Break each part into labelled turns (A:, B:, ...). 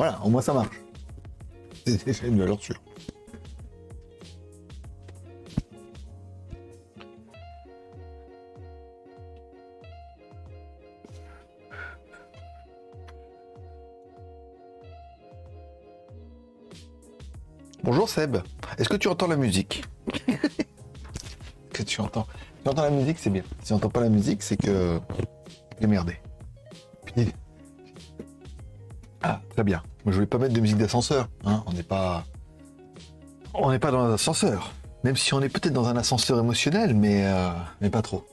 A: voilà, au moins ça marche. C'est déjà une valeur sûre. Bonjour Seb, est-ce que tu entends la musique? Que tu entends? Tu entends la musique, c'est bien. Si tu n'entends pas la musique, c'est que j'ai merdé. Puis... Ah, très bien. Moi, je voulais pas mettre de musique d'ascenseur. Hein. On n'est pas, on n'est pas dans un ascenseur. Même si on est peut-être dans un ascenseur émotionnel, mais euh, mais pas trop.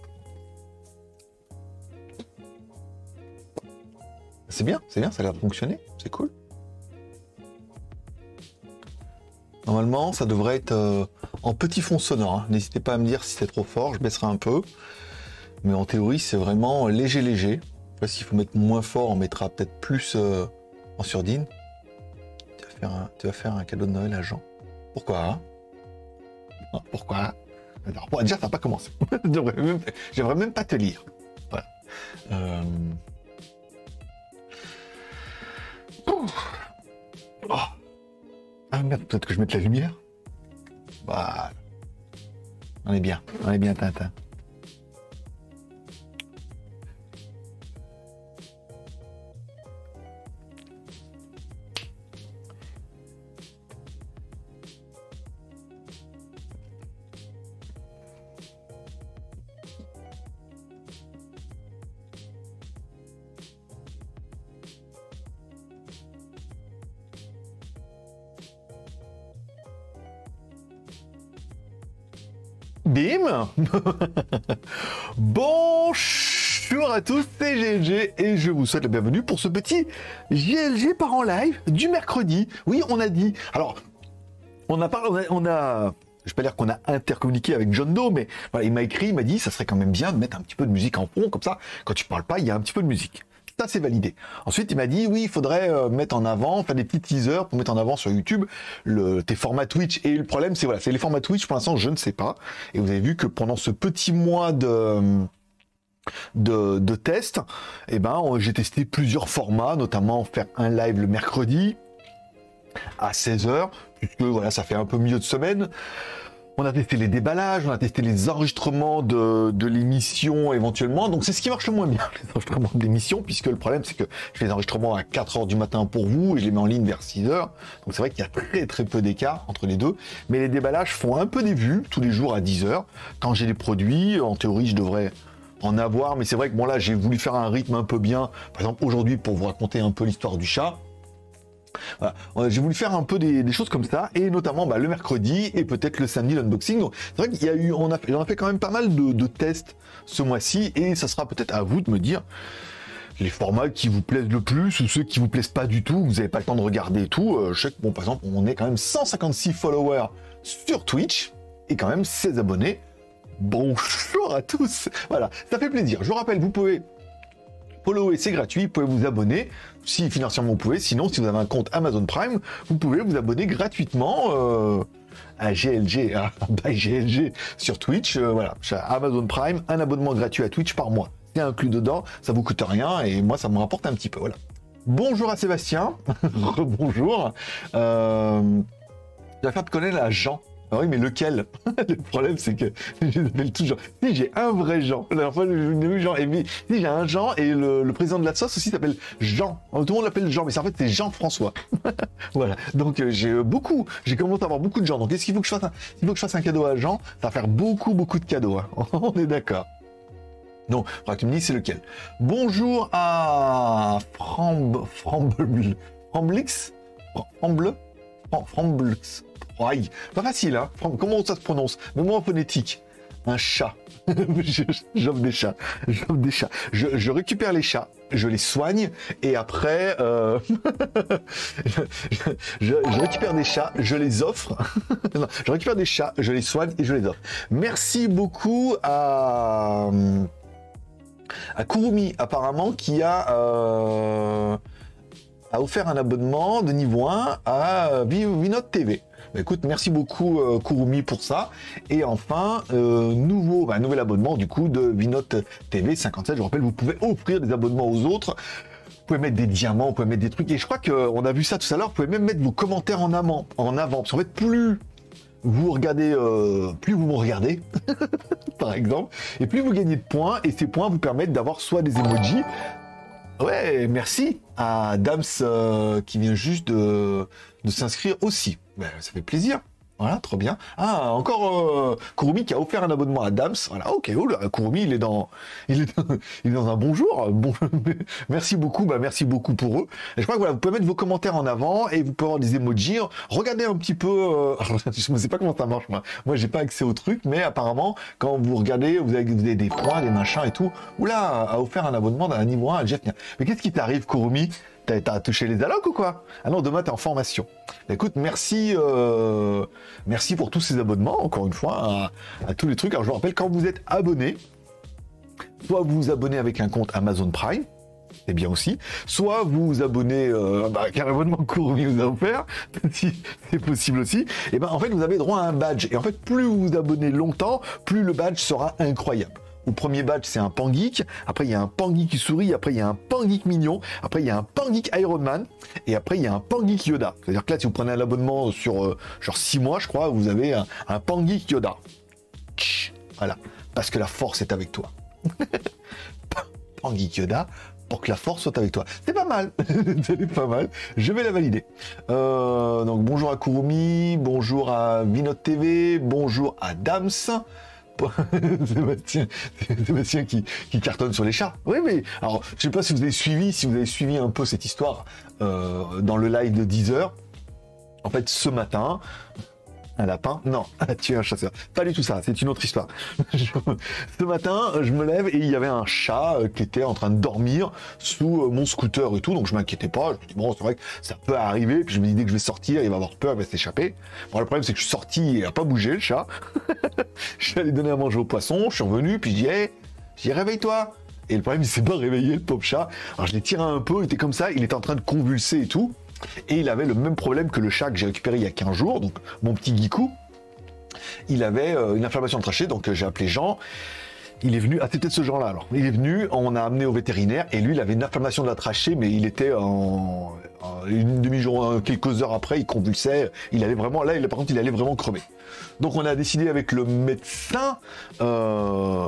A: C'est bien, c'est bien, ça a l'air de fonctionner, c'est cool. Normalement, ça devrait être euh, en petit fond sonore. hein. N'hésitez pas à me dire si c'est trop fort, je baisserai un peu. Mais en théorie, c'est vraiment léger, léger. Après, s'il faut mettre moins fort, on mettra peut-être plus euh, en surdine. Un, tu vas faire un cadeau de Noël à Jean. Pourquoi? Pourquoi? Alors, déjà, ça n'a pas commencé. J'aimerais même pas te lire. Voilà. Euh, Ouf. Oh. Ah merde, peut-être que je mette la lumière Voilà. On est bien, on est bien Tintin. Bonjour à tous, c'est GLG et je vous souhaite la bienvenue pour ce petit GLG par en live du mercredi. Oui, on a dit. Alors, on a parlé, on a, vais pas dire qu'on a intercommuniqué avec John Doe, mais voilà, il m'a écrit, il m'a dit, ça serait quand même bien de mettre un petit peu de musique en fond, comme ça, quand tu parles pas, il y a un petit peu de musique. Ça, c'est validé. Ensuite, il m'a dit, oui, il faudrait euh, mettre en avant, faire des petits teasers pour mettre en avant sur YouTube le, tes formats Twitch. Et le problème, c'est voilà, c'est les formats Twitch, pour l'instant, je ne sais pas. Et vous avez vu que pendant ce petit mois de, de, de test, eh ben, j'ai testé plusieurs formats, notamment faire un live le mercredi à 16h, puisque voilà, ça fait un peu milieu de semaine. On a testé les déballages, on a testé les enregistrements de, de l'émission éventuellement. Donc c'est ce qui marche le moins bien, les enregistrements de l'émission, puisque le problème c'est que je fais les enregistrements à 4h du matin pour vous et je les mets en ligne vers 6h. Donc c'est vrai qu'il y a très très peu d'écart entre les deux. Mais les déballages font un peu des vues tous les jours à 10h. Quand j'ai les produits, en théorie je devrais en avoir, mais c'est vrai que bon là j'ai voulu faire un rythme un peu bien. Par exemple aujourd'hui pour vous raconter un peu l'histoire du chat. Voilà. Euh, J'ai voulu faire un peu des, choses comme ça, et notamment bah, le mercredi et peut-être le samedi l'unboxing. Donc c'est vrai qu'il y a eu, on a, fait- quand même pas mal de, de tests ce mois-ci, et ça sera peut-être à vous de me dire les formats qui vous plaisent le plus ou ceux qui vous plaisent pas du tout, vous n'avez pas le temps de regarder et tout. Euh, je sais que bon, par exemple, on est quand même 156 followers sur Twitch et quand même 16 abonnés. Bonjour à tous. Voilà, ça fait plaisir. Je vous rappelle, vous pouvez follower, c'est gratuit. Vous pouvez vous abonner si financièrement vous pouvez. Sinon, si vous avez un compte Amazon Prime, vous pouvez vous abonner gratuitement euh, à GLG, à GLG sur Twitch. Euh, voilà, Amazon Prime, un abonnement gratuit à Twitch par mois. C'est inclus dedans, ça vous coûte rien et moi ça me rapporte un petit peu. Voilà. Bonjour à Sébastien. Bonjour. Euh, je vais faire te connaître la Jean. Ah oui, mais lequel Le problème, c'est que je les appelle toujours. Si j'ai un vrai Jean, la dernière fois, je l'ai vu Jean. Et si j'ai un Jean, et le, président de la sauce aussi s'appelle Jean. Tout le monde l'appelle Jean, mais c'est- en fait, c'est Jean-François. voilà. Donc, euh, j'ai euh, beaucoup, j'ai commencé à avoir beaucoup de gens. Donc, est-ce qu'il faut que je fasse un, s'il faut que je fasse un cadeau à Jean, ça va faire beaucoup, beaucoup de cadeaux. hein. On est d'accord. Non, faudra que tu me dises c'est lequel? Bonjour à Framb... Framble... Framblix Framble? Pas facile, hein Comment ça se prononce? Même en phonétique. Un chat. J'offre des chats. J'offre des chats. Je, récupère les chats, je les soigne, et après, euh, je, récupère des chats, je les offre. Non, je récupère des chats, je les soigne et je les offre. Merci beaucoup à Kurumi apparemment qui a euh, a offert un abonnement de niveau 1 à Vi- Vinote TV. Bah, écoute, merci beaucoup euh, Kurumi pour ça. Et enfin, euh, nouveau, bah, nouvel abonnement du coup de Vinote TV 57. Je rappelle, vous pouvez offrir des abonnements aux autres. Vous pouvez mettre des diamants, vous pouvez mettre des trucs. Et je crois qu'on a vu ça tout à l'heure. Vous pouvez même mettre vos commentaires en amont, en avant. Parce qu'en fait, plus vous regardez, euh, plus vous me regardez, par exemple, et plus vous gagnez de points, et ces points vous permettent d'avoir soit des emojis. Ouais, merci à Dams qui vient juste de, de s'inscrire aussi. Ben, ça fait plaisir. Voilà, trop bien. Ah, encore euh, Kurumi qui a offert un abonnement à Dams. Voilà, ok, cool. Kurumi, il est dans, il est dans, il est dans un bon jour. Bon, merci beaucoup, bah merci beaucoup pour eux. Je crois que voilà, vous pouvez mettre vos commentaires en avant et vous pouvez avoir des emojis. Regardez un petit peu. Euh, je ne sais pas comment ça marche moi. Moi, j'ai pas accès au truc, mais apparemment, quand vous regardez, vous avez, des points, des machins et tout. Oula, a offert un abonnement d'un niveau 1 à. Mais qu'est-ce qui t'arrive, Kurumi? T'as touché les allocs ou quoi? Ah non, demain t'es en formation. Bah, écoute, merci, euh, merci pour tous ces abonnements, encore une fois, à, tous les trucs. Alors je vous rappelle, quand vous êtes abonné, soit vous vous abonnez avec un compte Amazon Prime, c'est bien aussi, soit vous vous abonnez euh, bah, qu'un abonnement court vous a offert, si c'est possible aussi, et ben en fait vous avez droit à un badge. Et en fait, plus vous vous abonnez longtemps, plus le badge sera incroyable. Au premier badge, c'est un Pangeek. Après, il y a un Pangeek qui sourit. Après, il y a un Pangeek mignon. Après, il y a un Pangeek Iron Man. Et après, il y a un Pangeek Yoda. C'est-à-dire que là, si vous prenez un abonnement sur euh, genre 6 mois, je crois, vous avez un, un Pangeek Yoda. Voilà. Parce que la force est avec toi. Pangeek Yoda, pour que la force soit avec toi. C'est pas mal, c'est pas mal. Je vais la valider. Euh, donc bonjour à Kurumi, bonjour à Vinod TV, bonjour à Dams. Sébastien, Sébastien qui, cartonne sur les chats. Oui, mais alors, je sais pas si vous avez suivi, si vous avez suivi un peu cette histoire euh, dans le live de 10 heures. En fait, ce matin, un lapin Non, tu es un chasseur. Pas du tout ça, c'est une autre histoire. Ce matin, je me lève et il y avait un chat euh, qui était en train de dormir sous euh, mon scooter et tout, donc je m'inquiétais pas. Je me dis, bon, c'est vrai que ça peut arriver, puis je me dis, dès que je vais sortir, il va avoir peur, il va s'échapper. Bon, le problème, c'est que je suis sorti, il n'a pas bougé, le chat. je suis allé donner à manger au poisson, je suis revenu, puis je dis, hey, réveille-toi. Et le problème, il s'est pas réveillé, le pauvre chat. Alors je l'ai tiré un peu, il était comme ça, il était en train de convulser et tout. Et il avait le même problème que le chat que j'ai récupéré il y a 15 jours, donc mon petit Gikou. Il avait euh, une inflammation de trachée, donc euh, j'ai appelé Jean. Il est venu, ah c'était ce genre-là alors. Il est venu, on a amené au vétérinaire et lui il avait une inflammation de la trachée, mais il était en, une demi-journée, quelques heures après, il convulsait, il allait vraiment, là par contre il allait vraiment crever. Donc on a décidé avec le médecin euh,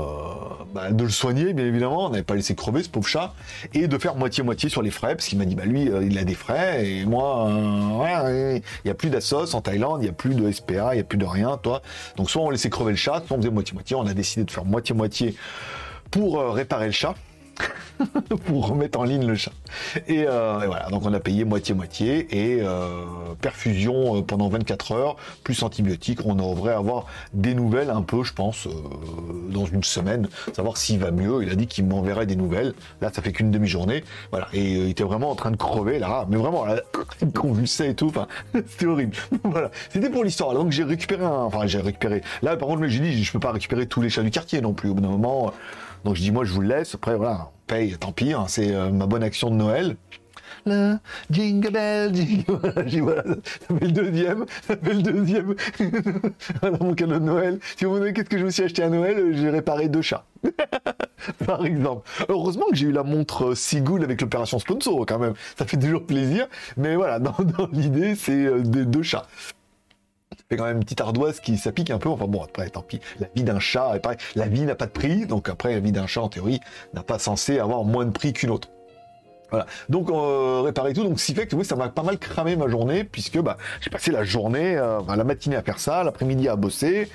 A: bah, de le soigner, bien évidemment, on n'avait pas laissé crever ce pauvre chat, et de faire moitié-moitié sur les frais, parce qu'il m'a dit, bah lui, euh, il a des frais, et moi, euh, il n'y a plus d'assos en Thaïlande, il n'y a plus de SPA, il n'y a plus de rien, toi. Donc soit on laissait crever le chat, soit on faisait moitié-moitié, on a décidé de faire moitié-moitié pour réparer le chat. pour remettre en ligne le chat. Euh, et, voilà, donc on a payé moitié-moitié et euh, perfusion euh, pendant 24 heures, plus antibiotiques. On devrait avoir des nouvelles un peu, je pense, dans une semaine, savoir s'il va mieux. Il a dit qu'il m'enverrait des nouvelles. Là, ça fait qu'une demi-journée. Voilà, et il était vraiment en train de crever là, mais vraiment, là, il convulsait et tout. Enfin, c'était horrible. voilà, c'était pour l'histoire. Donc j'ai récupéré un, enfin j'ai récupéré. Là, par contre, j'ai dit, je peux pas récupérer tous les chats du quartier non plus. Au bout d'un moment. Donc je dis, moi, je vous le laisse. Après, voilà, on paye, tant pis. Hein, c'est euh, ma bonne action de Noël. Là, jingle bell, jingle. Voilà, ça fait le deuxième, ça fait le deuxième. voilà mon cadeau de Noël. Si vous me demandez qu'est-ce que je me suis acheté à Noël, j'ai réparé deux chats. Par exemple. Heureusement que j'ai eu la montre Seagull avec l'opération sponsor quand même. Ça fait toujours plaisir. Mais voilà, dans, l'idée, c'est euh, deux chats fait quand même une petite ardoise qui s'applique un peu. Enfin bon, après, tant pis. La vie d'un chat, pareil, la vie n'a pas de prix. Donc après, la vie d'un chat, en théorie, n'a pas censé avoir moins de prix qu'une autre. Voilà. Donc euh, réparer tout. Donc qui fait que oui, ça m'a pas mal cramé ma journée puisque bah, j'ai passé la journée, euh, la matinée à faire ça, l'après-midi à bosser.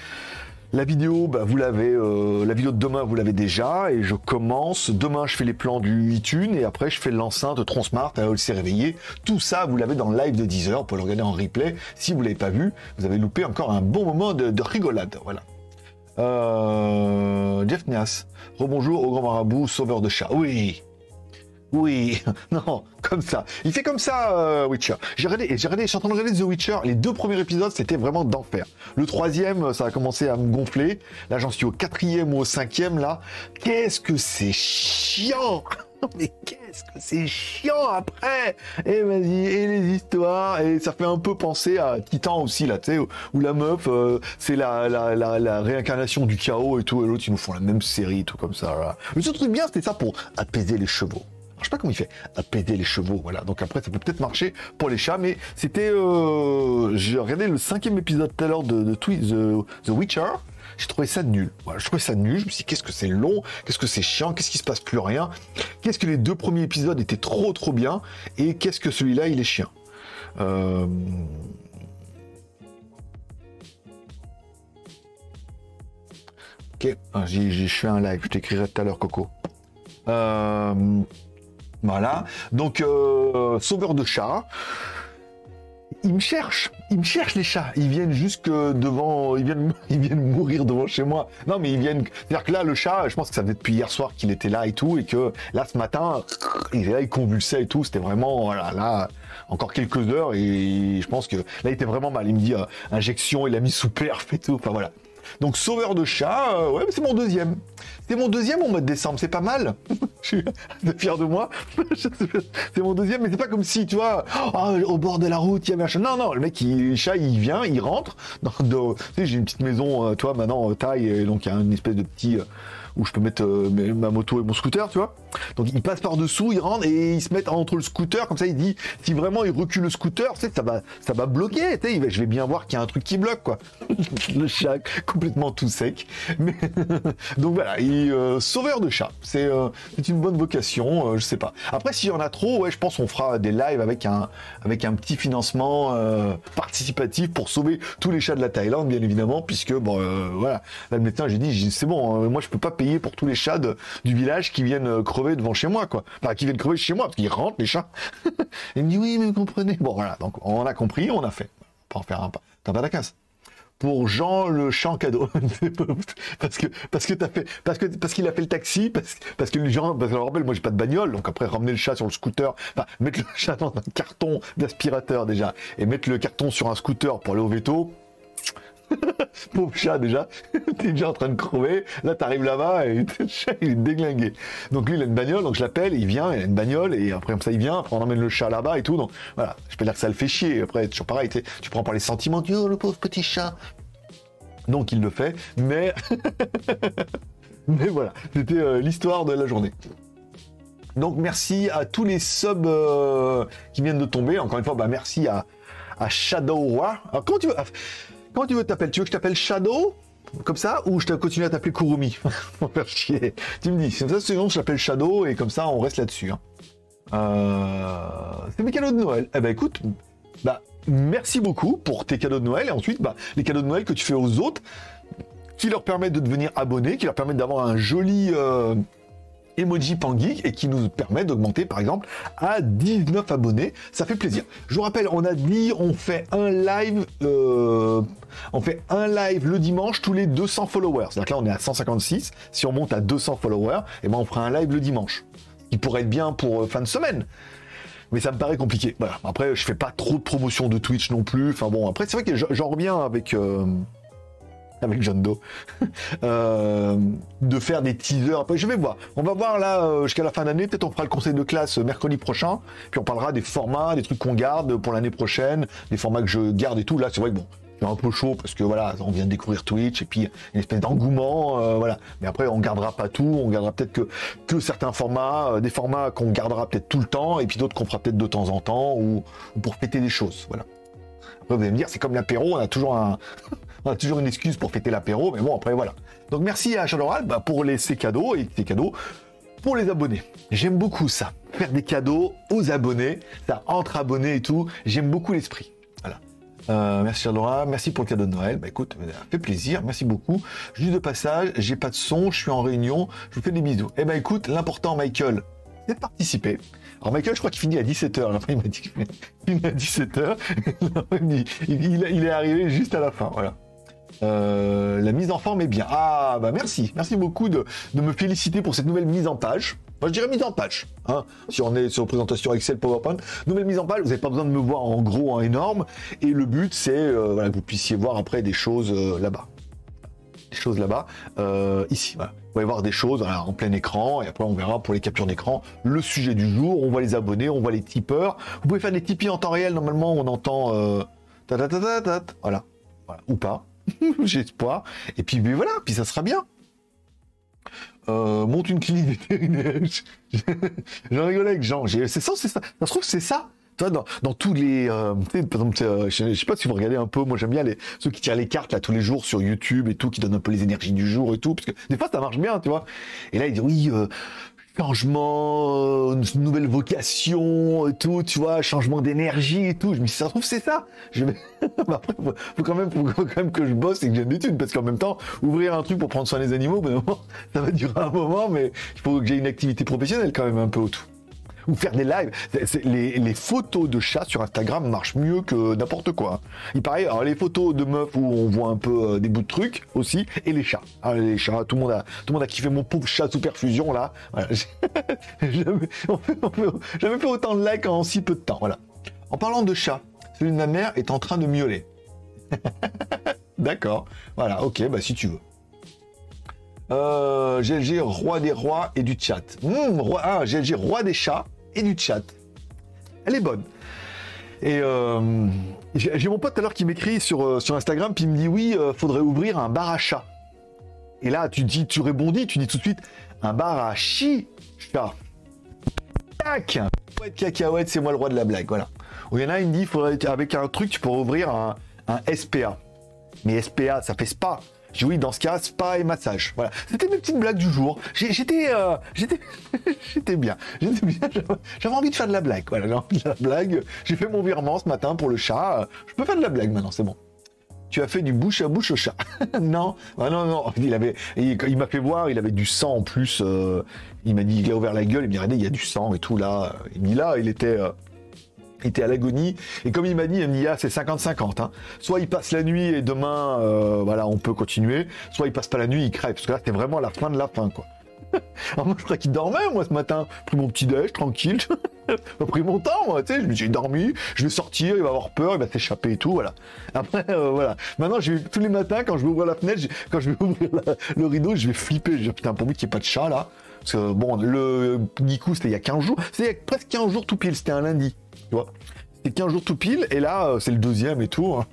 A: La vidéo, bah, vous l'avez, euh, la vidéo de demain, vous l'avez déjà, et je commence. Demain, je fais les plans du iTunes, et après, je fais l'enceinte Tronsmart, elle s'est réveillé. Tout ça, vous l'avez dans le live de 10 heures, pour le regarder en replay. Si vous l'avez pas vu, vous avez loupé encore un bon moment de, rigolade. Voilà. Euh, Jeff Nias, rebonjour au grand marabout, sauveur de chat. Oui, oui, non, comme ça. Il fait comme ça, euh, Witcher. J'ai regardé, j'ai regardé, je suis en train de regarder The Witcher. Les deux premiers épisodes, c'était vraiment d'enfer. Le troisième, ça a commencé à me gonfler. Là, j'en suis au quatrième ou au cinquième, là. Qu'est-ce que c'est chiant Mais qu'est-ce que c'est chiant après Et vas-y, et les histoires histoire et ça fait un peu penser à Titan aussi là, tu sais, où, la meuf euh, c'est la, réincarnation du chaos et tout, et l'autre ils nous font la même série, tout comme ça. Le seul truc bien c'était ça pour apaiser les chevaux. Je sais pas comment il fait, apaiser les chevaux, voilà. Donc après ça peut peut-être marcher pour les chats, mais c'était, euh, j'ai regardé le cinquième épisode tout à l'heure de, de The, The Witcher. J'ai trouvé ça nul. Voilà, je trouvais ça nul. Je me suis dit, qu'est-ce que c'est long? Qu'est-ce que c'est chiant? Qu'est-ce qui se passe? Plus rien Qu'est-ce que les deux premiers épisodes étaient trop trop bien? Et qu'est-ce que celui-là, il est chiant? Euh, Ok, ah, j'ai fait un live, je t'écrirai tout à l'heure, Coco. Euh, voilà, donc euh, sauveur de chat ils me cherchent, ils me cherchent les chats. Ils viennent jusque devant, ils viennent, mourir devant chez moi. Non, mais ils viennent. C'est-à-dire que là, le chat, je pense que ça faisait depuis hier soir qu'il était là et tout, et que là, ce matin, il est là, il convulsait et tout. C'était vraiment, voilà, là, encore quelques heures, et je pense que là, il était vraiment mal. Il me dit euh, injection, il a mis sous perf et tout. Enfin voilà. Donc sauveur de chat, euh, ouais, c'est mon deuxième. C'est mon deuxième au mois de décembre, c'est pas mal. je suis fier de moi. c'est mon deuxième, mais c'est pas comme si, tu vois, oh, au bord de la route, il y a machin. Non, non, le mec, il, le chat, il vient, il rentre. Dans, tu sais, j'ai une petite maison, euh, toi, maintenant, euh, taille, et donc il y a une espèce de petit où je peux mettre euh, ma moto et mon scooter, tu vois. Donc il passe par dessous, il rentre et il se met entre le scooter, comme ça il dit si vraiment il recule le scooter, ça va, ça va bloquer, je vais bien voir qu'il y a un truc qui bloque, quoi. le chat complètement tout sec. Mais donc voilà, il, euh, sauveur de chat, c'est euh, une bonne vocation, je sais pas. Après s'il y en a trop, je pense qu'on fera des lives avec un, avec un petit financement participatif pour sauver tous les chats de la Thaïlande, bien évidemment, puisque bon, voilà, là le médecin j'ai dit c'est bon, moi je peux pas payer pour tous les chats du village qui viennent euh, devant chez moi, quoi. Enfin, qui viennent crever chez moi, parce qu'ils rentrent, les chats. Il me dit, oui, mais vous comprenez. Bon, voilà, donc on a compris, on a fait. Pas en faire un pas. T'as pas la casse pour Jean le champ cadeau parce que parce que t'as fait parce que parce qu'il a fait le taxi parce, parce que les gens parce que je rappelle moi j'ai pas de bagnole donc après ramener le chat sur le scooter enfin mettre le chat dans un carton d'aspirateur déjà et mettre le carton sur un scooter pour aller au veto Pauvre chat déjà, t'es déjà en train de crever, là t'arrives là-bas et le chat il est déglingué. Donc lui il a une bagnole, donc je l'appelle, il vient, il a une bagnole. Et après comme ça il vient, après on emmène le chat là-bas et tout, donc voilà, je peux dire que ça le fait chier, après toujours pareil, tu prends par les sentiments, tu oh pauvre petit chat. Donc il le fait, mais mais voilà, c'était euh, l'histoire de la journée. Donc merci à tous les subs euh, qui viennent de tomber. Encore une fois, bah merci à, Shadow War. Alors comment tu veux Comment tu veux t'appeler Tu veux que je t'appelle Shadow? Comme ça? Ou je continue à t'appeler Kurumi? Chier. Tu me dis, c'est ça, sinon je t'appelle Shadow et comme ça on reste là-dessus. Hein. Euh, c'est mes cadeaux de Noël. Eh ben écoute, bah merci beaucoup pour tes cadeaux de Noël et ensuite bah, les cadeaux de Noël que tu fais aux autres qui leur permettent de devenir abonnés, qui leur permettent d'avoir un joli euh, Emoji Pangeek et qui nous permet d'augmenter par exemple à 19 abonnés. Ça fait plaisir. Je vous rappelle, on a dit on fait un live, euh, on fait un live le dimanche tous les 200 followers. C'est-à-dire que là on est à 156. Si on monte à 200 followers, et eh ben on fera un live le dimanche. Qui pourrait être bien pour euh, fin de semaine mais ça me paraît compliqué. Voilà. Après, je fais pas trop de promotion de Twitch non plus. Enfin bon, après, c'est vrai que j'en reviens avec. Euh, avec John Doe, euh, de faire des teasers. Je vais voir. On va voir là euh, jusqu'à la fin d'année. Peut-être on fera le conseil de classe euh, mercredi prochain. Puis on parlera des formats, des trucs qu'on garde pour l'année prochaine, des formats que je garde et tout. Là, c'est vrai que bon, c'est un peu chaud parce que voilà, on vient de découvrir Twitch et puis une espèce d'engouement, voilà. Mais après, on gardera pas tout. On gardera peut-être que, que certains formats, des formats qu'on gardera peut-être tout le temps et puis d'autres qu'on fera peut-être de temps en temps ou, ou pour fêter des choses. Voilà. Après, vous allez me dire, c'est comme l'apéro, on a toujours un, on a toujours une excuse pour fêter l'apéro, mais bon, après, voilà. Donc, merci à Chaloral bah, pour les, ces cadeaux et ces cadeaux pour les abonnés. J'aime beaucoup ça. Faire des cadeaux aux abonnés, ça entre abonnés et tout. J'aime beaucoup l'esprit. Voilà. Euh, merci Laura, merci pour le cadeau de Noël. Bah écoute, fait plaisir, merci beaucoup. Juste de passage, j'ai pas de son, je suis en réunion, je vous fais des bisous. Eh ben écoute, l'important Michael, c'est de participer. Alors Michael, je crois qu'il finit à 17h. il m'a dit qu'il finit à 17h. il, est arrivé juste à la fin. Voilà. Euh, la mise en forme est bien. Ah bah merci, merci beaucoup de, me féliciter pour cette nouvelle mise en page. Moi je dirais mise en page. Hein, si on est sur présentation Excel PowerPoint, nouvelle mise en page. Vous n'avez pas besoin de me voir en gros, en énorme. Et le but c'est euh, que vous puissiez voir après des choses euh, là-bas choses là-bas. Ici, voilà. Vous va voir des choses en plein écran et après on verra pour les captures d'écran le sujet du jour. On voit les abonnés, on voit les tipeurs. Vous pouvez faire des tipis en temps réel. Normalement, on entend ta, ta, ta, voilà, ou pas. J'ai. Et puis, voilà, puis ça sera bien. Euh, monte une clinique. J'en rigolais avec Jean. C'est ça, c'est ça. Ça se trouve, c'est ça. Toi, dans, dans, tous les, euh, par exemple, euh, je, sais pas si vous regardez un peu, moi j'aime bien les, ceux qui tirent les cartes là tous les jours sur YouTube et tout, qui donnent un peu les énergies du jour et tout, parce que des fois ça marche bien, tu vois. Et là il dit oui, changement, euh, nouvelle vocation et tout, tu vois, changement d'énergie et tout. Je me dis ça se trouve c'est ça. Je vais... après faut, quand même, faut quand même que je bosse et que j'ai des parce qu'en même temps ouvrir un truc pour prendre soin des animaux, ben, ça va durer un moment, mais il faut que j'ai une activité professionnelle quand même un peu autour ou faire des lives. Les, photos de chats sur Instagram marchent mieux que n'importe quoi. Il paraît, alors les photos de meufs où on voit un peu euh, des bouts de trucs aussi, et les chats. Ah, les chats, tout le monde a, tout le monde a kiffé mon pauvre chat sous perfusion là. Voilà. jamais, fait autant de likes en si peu de temps. Voilà. En parlant de chat, celui de ma mère est en train de miauler. D'accord. Voilà, ok, bah si tu veux. Euh, GLG, roi des rois et du chat. Roi, ah, roi des chats et du chat. Elle est bonne. Et euh, j'ai mon pote à l'heure qui m'écrit sur, euh, sur Instagram, puis il me dit oui, euh, faudrait ouvrir un bar à chat. Et là, tu dis, tu rebondis, tu dis tout de suite un bar à chi chat. Tac de cacahuète, c'est moi le roi de la blague, voilà. Ou il y en a, il me dit, faudrait, avec un truc, tu pourrais ouvrir un, un SPA. Mais SPA, ça fait spa. J'ai oui, dans ce cas, spa et massage. Voilà. C'était mes petites blagues du jour. J'étais, euh, j'étais, j'étais bien. J'étais bien. J'avais envie de faire de la blague. Voilà, j'ai envie de la blague. J'ai fait mon virement ce matin pour le chat. Je peux faire de la blague maintenant, c'est bon. Tu as fait du bouche à bouche au chat. non, ah non, non. Il avait, il, m'a fait voir, il avait du sang en plus. Euh, il m'a dit, il a ouvert la gueule. Il m'a dit, il y a du sang et tout là. Il dit là, il était. Euh, était à l'agonie. Et comme il m'a dit, MIA, c'est 50-50. Hein. Soit il passe la nuit et demain, euh, voilà, on peut continuer. Soit il passe pas la nuit, il crève. Parce que là, c'était vraiment la fin de la fin, quoi. Alors moi, je crois qu'il dormait, moi, ce matin. J'ai pris mon petit déj, tranquille. J'ai pris mon temps, moi, tu sais. Je me suis dormi, je vais sortir, il va avoir peur, il va s'échapper et tout, voilà. Après, euh, voilà. Maintenant, tous les matins, quand je vais ouvrir la fenêtre, quand je vais ouvrir le rideau, je vais flipper. Je vais dire, putain, pour qu'il n'y ait pas de chat, là. Parce que, bon, le Gikou, c'était il y a 15 jours. C'était presque 15 jours tout pile, c'était un lundi. Tu vois C'est 15 jours tout pile, et là, euh, c'est le deuxième et tout.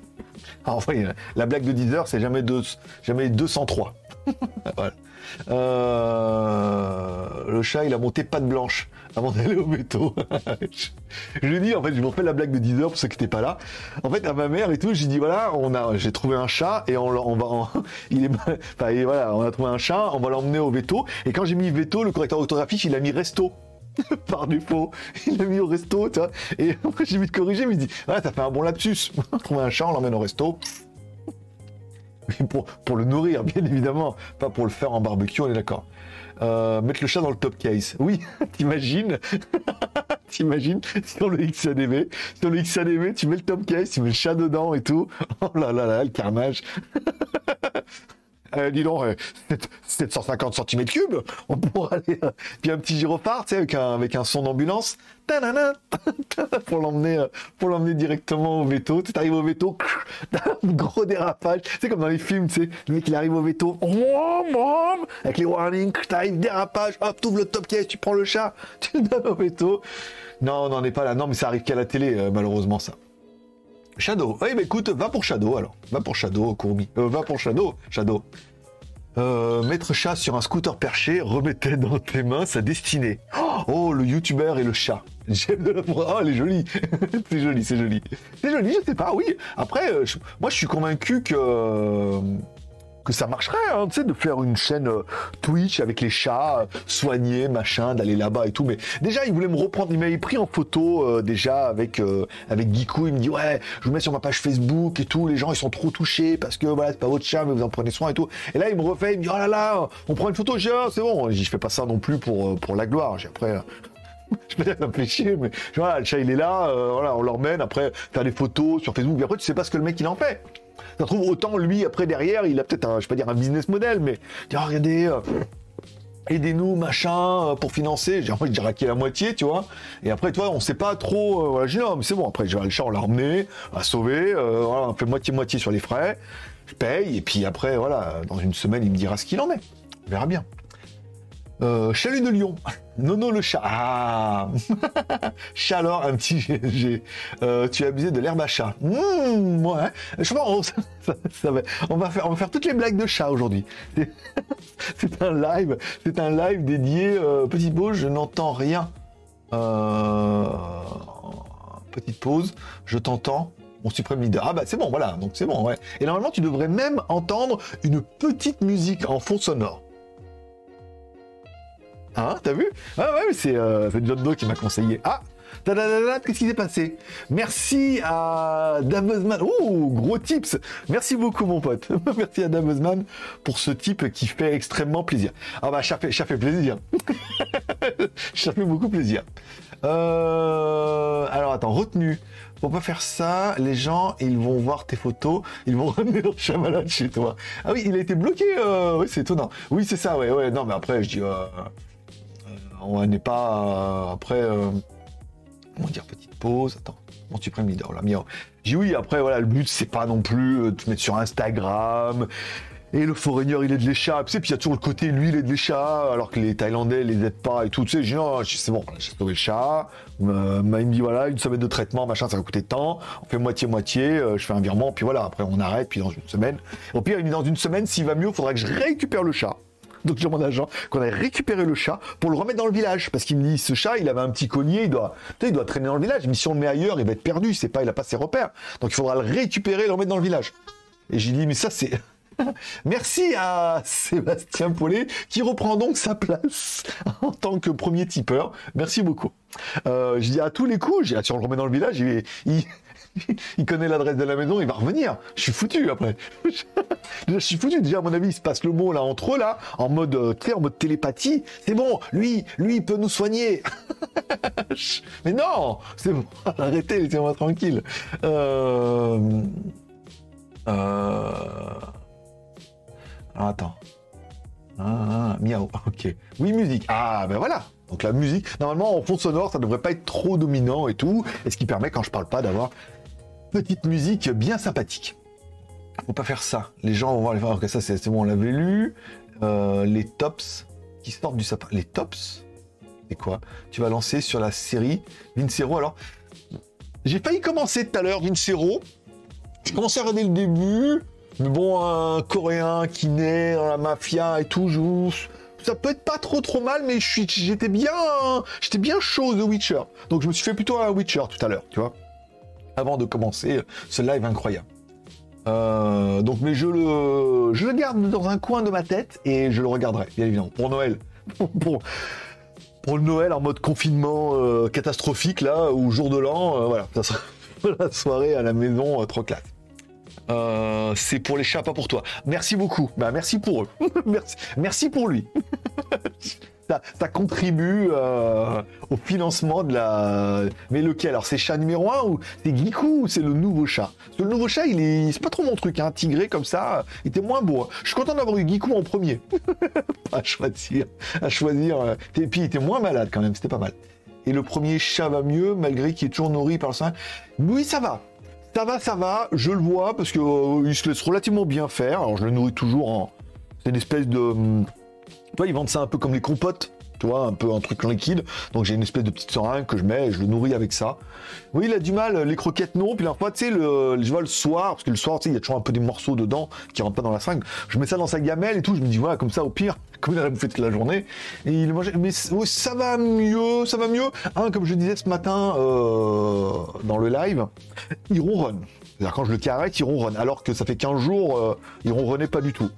A: Enfin, la blague de 10 heures, c'est jamais, jamais 203. voilà. Euh, le chat, il a monté patte blanche avant d'aller au métaux. je lui dis, en fait, je me fais la blague de 10 heures pour ceux qui n'étaient pas là. En fait, à ma mère et tout, j'ai dit, voilà, on a, j'ai trouvé un chat et on, on va, il est, voilà, on a trouvé un chat, on va l'emmener au veto. Et quand j'ai mis veto, le correcteur orthographique, il a mis resto. par défaut, il a mis au resto, tu vois. Et après, j'ai vite corrigé, mais il dit, ah, t'as fait un bon lapsus. Trouver un chat, on l'emmène au resto. pour, pour le nourrir, bien évidemment, pas pour le faire en barbecue, on est d'accord. Euh, mettre le chat dans le top case. Oui, t'imagines? T'imagines? Sur le XADV, sur le XADV, tu mets le top case, tu mets le chat dedans et tout. Oh là là là, le carnage. Euh, dis donc, 750 euh, cm3, on pourra aller. Euh, puis un petit gyrophare, tu sais, avec un, avec un son d'ambulance, pour l'emmener, directement au veto. Tu arrives au veto, gros dérapage. C'est comme dans les films, tu sais, le mec il arrive au veto, avec les warnings, t'arrives dérapage, hop, ouvres le top case, tu prends le chat, tu le donnes au veto. Non, on n'en est pas là. Non, mais ça arrive qu'à la télé, malheureusement, ça. Shadow. Oui, mais écoute, va pour Shadow alors. Va pour Shadow, Courmi. Euh, va pour Shadow, Shadow. Euh, mettre chat sur un scooter perché, remettez dans tes mains sa destinée. Oh, le youtubeur et le chat. J'aime de la Oh, elle est jolie. c'est joli, c'est joli. C'est joli, je sais pas, oui. Après, euh, moi, je suis convaincu que que ça marcherait, hein, tu sais, de faire une chaîne euh, Twitch avec les chats, euh, soignés, machin, d'aller là-bas et tout. Mais déjà, il voulait me reprendre, il m'avait pris en photo euh, déjà avec avec Gikou. Il me dit ouais, je vous mets sur ma page Facebook et tout. Les gens ils sont trop touchés parce que voilà, c'est pas votre chat, mais vous en prenez soin et tout. Et là, il me refait, il me dit oh là là, on prend une photo. Dis ah, c'est bon. Je fais pas ça non plus pour pour la gloire. J'ai après. je peux dire, ça chier, mais voilà, le chat il est là, voilà, on l'emmène, après faire des photos sur Facebook, et après tu sais pas ce que le mec il en fait. Ça trouve autant lui après derrière, il a peut-être un, je vais pas dire un business model, mais dire regardez, euh, aidez-nous machin euh, pour financer. J'ai envie de qui la moitié, tu vois. Et après, toi, on sait pas trop. Euh, voilà, j'ai non, mais c'est bon. Après, le chat, on l'a emmené, on l'a voilà, on fait moitié moitié sur les frais. je paye, et puis après, voilà, dans une semaine, il me dira ce qu'il en est. On verra bien. Euh, Chalut de Lyon. Nono le chat. Ah Chat alors, un petit GG. Euh, tu as abusé de l'herbe à chat. Mmh, ouais. Je pense, ça, va, on, va faire, on toutes les blagues de chat aujourd'hui. C'est un live, c'est un live dédié. Euh, petite pause, je n'entends rien. Euh, petite pause, je t'entends. Mon suprême leader. Ah bah c'est bon, voilà, donc c'est bon. Et normalement, tu devrais même entendre une petite musique en fond sonore. Hein, t'as vu? Ah ouais, c'est euh, John Doe qui m'a conseillé. Ah Qu'est-ce qui s'est passé? Merci à Damesman. Oh, gros tips. Merci beaucoup, mon pote. Merci à Damesman pour ce type qui fait extrêmement plaisir. Ah bah, ça fait, ça fait plaisir. ça fait beaucoup plaisir. Euh... Alors, attends, retenu. Pour pas faire ça, les gens, ils vont voir tes photos, ils vont ramener leur chat malade chez toi. Ah oui, il a été bloqué. Euh... Oui, c'est étonnant. Oui, c'est ça, ouais, ouais. Non, mais après, je dis... Euh on n'est pas euh, après. Euh, comment dire, petite pause. Attends, mon suprême leader, là. J'ai oui, après, voilà, le but, c'est pas non plus euh, de te mettre sur Instagram. Et le foreigner, il est de l'échat. Tu sais, puis il y a toujours le côté, lui, il est de l'échat, alors que les Thaïlandais les aident pas et tout. Tu sais, dis, c'est bon, j'ai sauvé le chat. Il me dit, voilà, une semaine de traitement, machin, ça va coûter tant. On fait moitié-moitié, je fais un virement, puis voilà, après on arrête, puis dans une semaine. Au pire, il dit, dans une semaine, s'il va mieux, il faudra que je récupère le chat donc j'ai mon agent, qu'on a récupéré le chat pour le remettre dans le village. Parce qu'il me dit, ce chat, il avait un petit collier, il doit, il doit traîner dans le village. Mais si on le met ailleurs, il va être perdu, c'est pas, il a pas ses repères. Donc il faudra le récupérer et le remettre dans le village. Et j'ai dit, mais ça c'est... Merci à Sébastien Paulet qui reprend donc sa place en tant que premier tipeur. Merci beaucoup. Euh, je dis à tous les coups, j'ai si on le remet dans le village, il, il connaît l'adresse de la maison, il va revenir. Je suis foutu après. Je suis foutu. Déjà, à mon avis, il se passe le mot là entre eux, là, en mode, euh, en mode télépathie. C'est bon, lui, lui, il peut nous soigner. Mais non, c'est bon. Arrêtez, laissez-moi tranquille. Euh... Euh... Attends. Ah, ah, miaou, ok. Oui, musique. Ah, ben voilà. Donc la musique, normalement en fond sonore, ça devrait pas être trop dominant et tout, et ce qui permet quand je parle pas d'avoir petite musique bien sympathique. Faut pas faire ça. Les gens vont voir les que ça c'est bon, on l'avait lu. Euh, les tops qui sortent du sapin. Les tops? C'est quoi? Tu vas lancer sur la série Vincero. Alors, j'ai failli commencer tout à l'heure Vincero. J'ai commencé à regarder le début. Mais bon, un coréen qui naît dans la mafia et tout, ça peut être pas trop trop mal, mais j'étais bien, j'étais bien chaud The Witcher. Donc je me suis fait plutôt un Witcher tout à l'heure, tu vois avant de commencer ce live incroyable. Euh, donc, mais je le, je le garde dans un coin de ma tête et je le regarderai, bien évidemment, pour Noël. pour, pour le Noël en mode confinement euh, catastrophique, là, ou jour de l'an, euh, voilà, ça sera la soirée à la maison, trop classe. c'est pour les chats, pas pour toi. Merci beaucoup. Bah, merci pour eux. merci, merci pour lui. Ça, contribue euh, au financement de la. Mais lequel? Alors c'est chat numéro 1 ou c'est Giku ou c'est le nouveau chat? Le nouveau chat, il est, c'est pas trop mon truc, hein. Tigré comme ça, il était moins beau. Hein. Je suis content d'avoir eu Giku en premier. à choisir, à choisir. Euh, et puis il était moins malade quand même, c'était pas mal. Et le premier chat va mieux malgré qu'il est toujours nourri par le sein. Oui, ça va. Ça va, ça va, je le vois parce qu'il euh, se laisse relativement bien faire. Alors je le nourris toujours en. C'est une espèce de. Toi, ils vendent ça un peu comme les compotes, tu un peu un truc liquide. Donc j'ai une espèce de petite seringue que je mets et je le nourris avec ça. Oui, il a du mal, les croquettes non. Puis la fois, tu sais, je vois le soir, parce que le soir, tu sais, il y a toujours un peu des morceaux dedans qui rentrent pas dans la seringue. Je mets ça dans sa gamelle et tout. Je me dis, voilà, comme ça, au pire, comme il a bouffé toute la journée. Et il mangeait. Mais ça va mieux, ça va mieux. Comme je disais ce matin euh, dans le live, il ronronne. C'est-à-dire quand je le caresse, il ronronne. Alors que ça fait 15 jours, euh, il ronronnait pas du tout.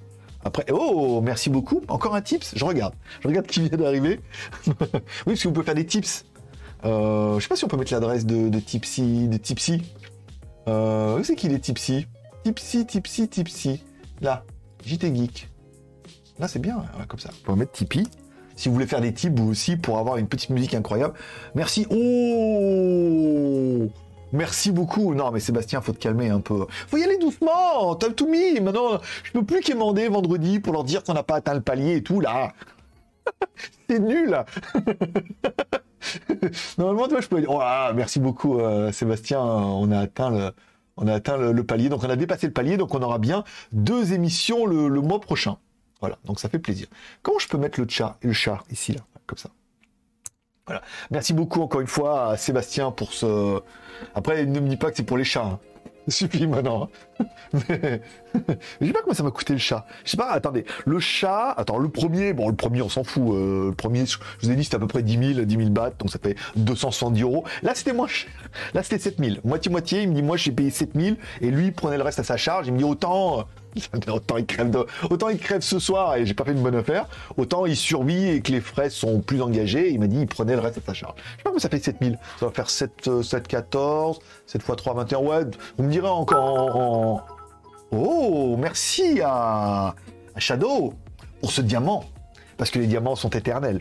A: Après, oh, merci beaucoup. Encore un tips? Je regarde. Je regarde qui vient d'arriver. oui, parce que vous pouvez faire des tips. Euh, je sais pas si on peut mettre l'adresse de, de Tipsy. De Tipsy. Euh, où c'est qu'il est Tipsy? Tipsy, Tipsy, Tipsy. Là, JT Geek. Là, c'est bien, comme ça. On peut mettre Tipeee. Si vous voulez faire des tips, vous aussi, pour avoir une petite musique incroyable. Merci. Oh Merci beaucoup. Non, mais Sébastien, faut te calmer un peu. Faut y aller doucement. T'as tout mis. Maintenant, je peux plus quémander vendredi pour leur dire qu'on n'a pas atteint le palier et tout, là. C'est nul. Normalement, toi, je peux dire, oh, merci beaucoup, euh, Sébastien. On a atteint le, On a atteint le, palier, donc on a dépassé le palier, donc on aura bien deux émissions le, mois prochain. Voilà, donc ça fait plaisir. Comment je peux mettre le chat, le chat ici, là, comme ça? Voilà. Merci beaucoup encore une fois à Sébastien pour ce. Après, ne me dis pas que c'est pour les chats. Hein. maintenant. Mais... je sais pas comment ça m'a coûté le chat. Je sais pas, attendez. Le chat, attends, le premier, bon, le premier, on s'en fout. Euh, le premier, je vous ai dit, c'était à peu près 10 000, 10 000 bahts, donc ça fait 270 euros. Là, c'était moins cher. Là, c'était 7 000. Moitié-moitié, il me dit, moi, j'ai payé 7 000, et lui, il prenait le reste à sa charge. Il me dit, autant, autant il crève, autant il crève ce soir et j'ai pas fait une bonne affaire, autant il survit et que les frais sont plus engagés. Il m'a dit il prenait le reste à sa charge. Je sais pas comment ça fait 7000. Ça va faire 7, 7 14, 7 x 3, 21. Ouais, vous me direz encore en. Oh, merci à... Shadow pour ce diamant. Parce que les diamants sont éternels.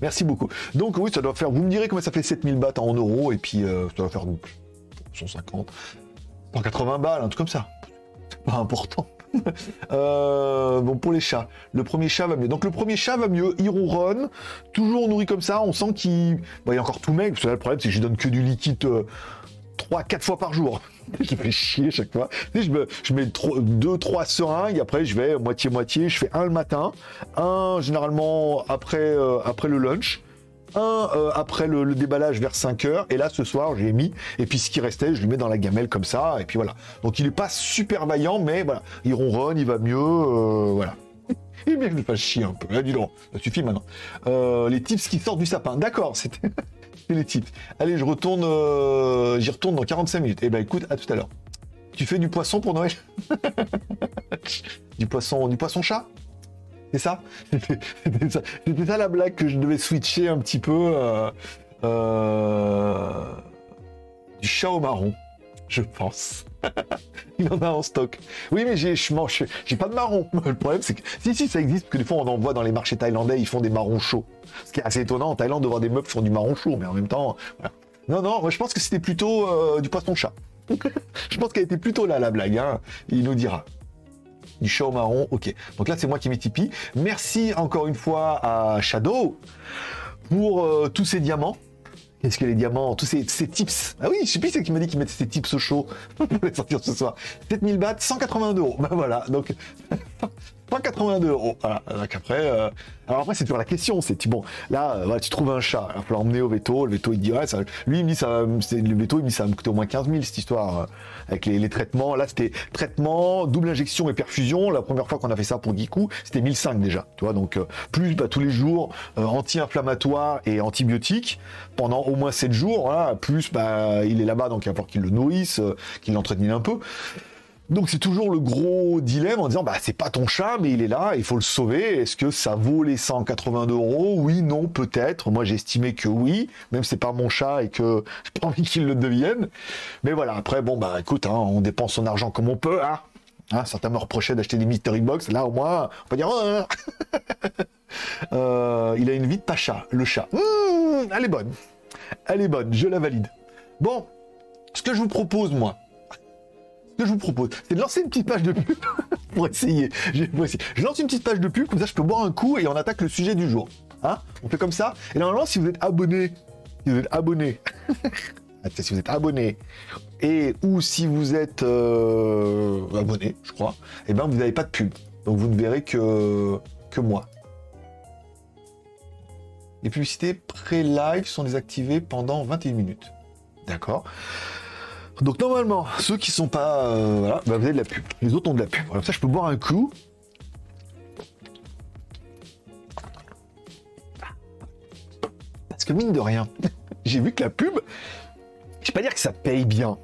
A: Merci beaucoup. Donc oui, ça doit faire. Vous me direz comment ça fait 7000 bahts en euros et puis euh, ça doit faire 150, 180 balles, un truc comme ça pas important. Euh, bon, pour les chats, le premier chat va mieux. Donc le premier chat va mieux, il ronronne, toujours nourri comme ça, on sent qu'il... Bon, il est encore tout là, le problème c'est que je lui donne que du liquide 3-4 euh, fois par jour. je vais chier chaque fois. je, me, je mets 2-3 seringues, après je vais moitié-moitié, je fais un le matin, un généralement après, euh, après le lunch, un euh, après le, déballage vers 5 heures, et là ce soir j'ai mis, et puis ce qui restait, je lui mets dans la gamelle comme ça, et puis voilà. Donc il est pas super vaillant, mais voilà, il ronronne, il va mieux, euh, voilà. Et bien que je fasse chier un peu, là, dis donc, ça suffit maintenant. Euh, les tips qui sortent du sapin, d'accord, c'était les tips. Allez, je retourne, j'y retourne dans 45 minutes. Et eh ben écoute, à tout à l'heure. Tu fais du poisson pour Noël? Du poisson, du poisson chat? C'est ça C'était ça, la blague que je devais switcher un petit peu. Euh, euh, du chat au marron, je pense. Il en a en stock. Oui, mais j'ai, je j'ai pas de marron. Le problème, c'est que si, si, ça existe, parce que des fois, on en voit dans les marchés thaïlandais, ils font des marrons chauds. Ce qui est assez étonnant en Thaïlande de voir des meufs qui font du marron chaud, mais en même temps, Non, non, je pense que c'était plutôt euh, du poisson-chat. je pense qu'elle était plutôt là, la blague. Hein. Il nous dira du chat marron, ok. Donc là, c'est moi qui mets Tipeee. Merci encore une fois à Shadow pour euh, tous ces diamants. Qu'est-ce que les diamants, tous ces, tips Ah oui, je sais plus c'est qui m'a dit qu'il mettait ces tips au chaud pour les sortir ce soir. 7000 bahts, 182 euros. Ben voilà, donc 182 euros. Voilà. Donc après, euh, alors après c'est toujours la question, c'est bon, là, euh, voilà, tu trouves un chat, il falloir l'emmener au veto. Le veto il dit ouais, ça, lui il me dit ça, le veto il me dit ça me coûter au moins 15 000 cette histoire euh, avec les, traitements. Là c'était traitement, double injection et perfusion. La première fois qu'on a fait ça pour Giku, c'était 1005 déjà, tu vois. Donc plus bah, tous les jours anti-inflammatoire et antibiotique pendant au moins 7 jours. Voilà, plus bah il est là-bas donc il va falloir qu'il le nourrisse, qu'il l'entretienne un peu. Donc c'est toujours le gros dilemme en disant bah c'est pas ton chat mais il est là, il faut le sauver. Est-ce que ça vaut les 182 euros? Oui, non, peut-être. Moi j'ai estimé que oui, même si c'est pas mon chat et que j'ai pas envie qu'il le devienne. Mais voilà, après bon bah écoute, hein, on dépense son argent comme on peut. Hein. Hein, certains me reprochaient d'acheter des mystery box. Là au moins, on peut dire oh, euh, il a une vie de pacha, le chat. Mmh, elle est bonne, elle est bonne, je la valide. Bon, ce que je vous propose moi que je vous propose, c'est de lancer une petite page de pub pour essayer. Je lance une petite page de pub, comme ça je peux boire un coup et on attaque le sujet du jour. Hein? On fait comme ça. Et normalement, si vous êtes abonné, si vous êtes abonné, si vous êtes abonné, et ou si vous êtes euh, abonné, je crois, et eh ben vous n'avez pas de pub. Donc vous ne verrez que, que moi. Les publicités pré-live sont désactivées pendant 21 minutes. D'accord? Donc normalement, ceux qui sont pas, euh, voilà, bah, vous avez de la pub. Les autres ont de la pub. Voilà, ça, je peux boire un coup. Parce que mine de rien, j'ai vu que la pub, je vais pas dire que ça paye bien.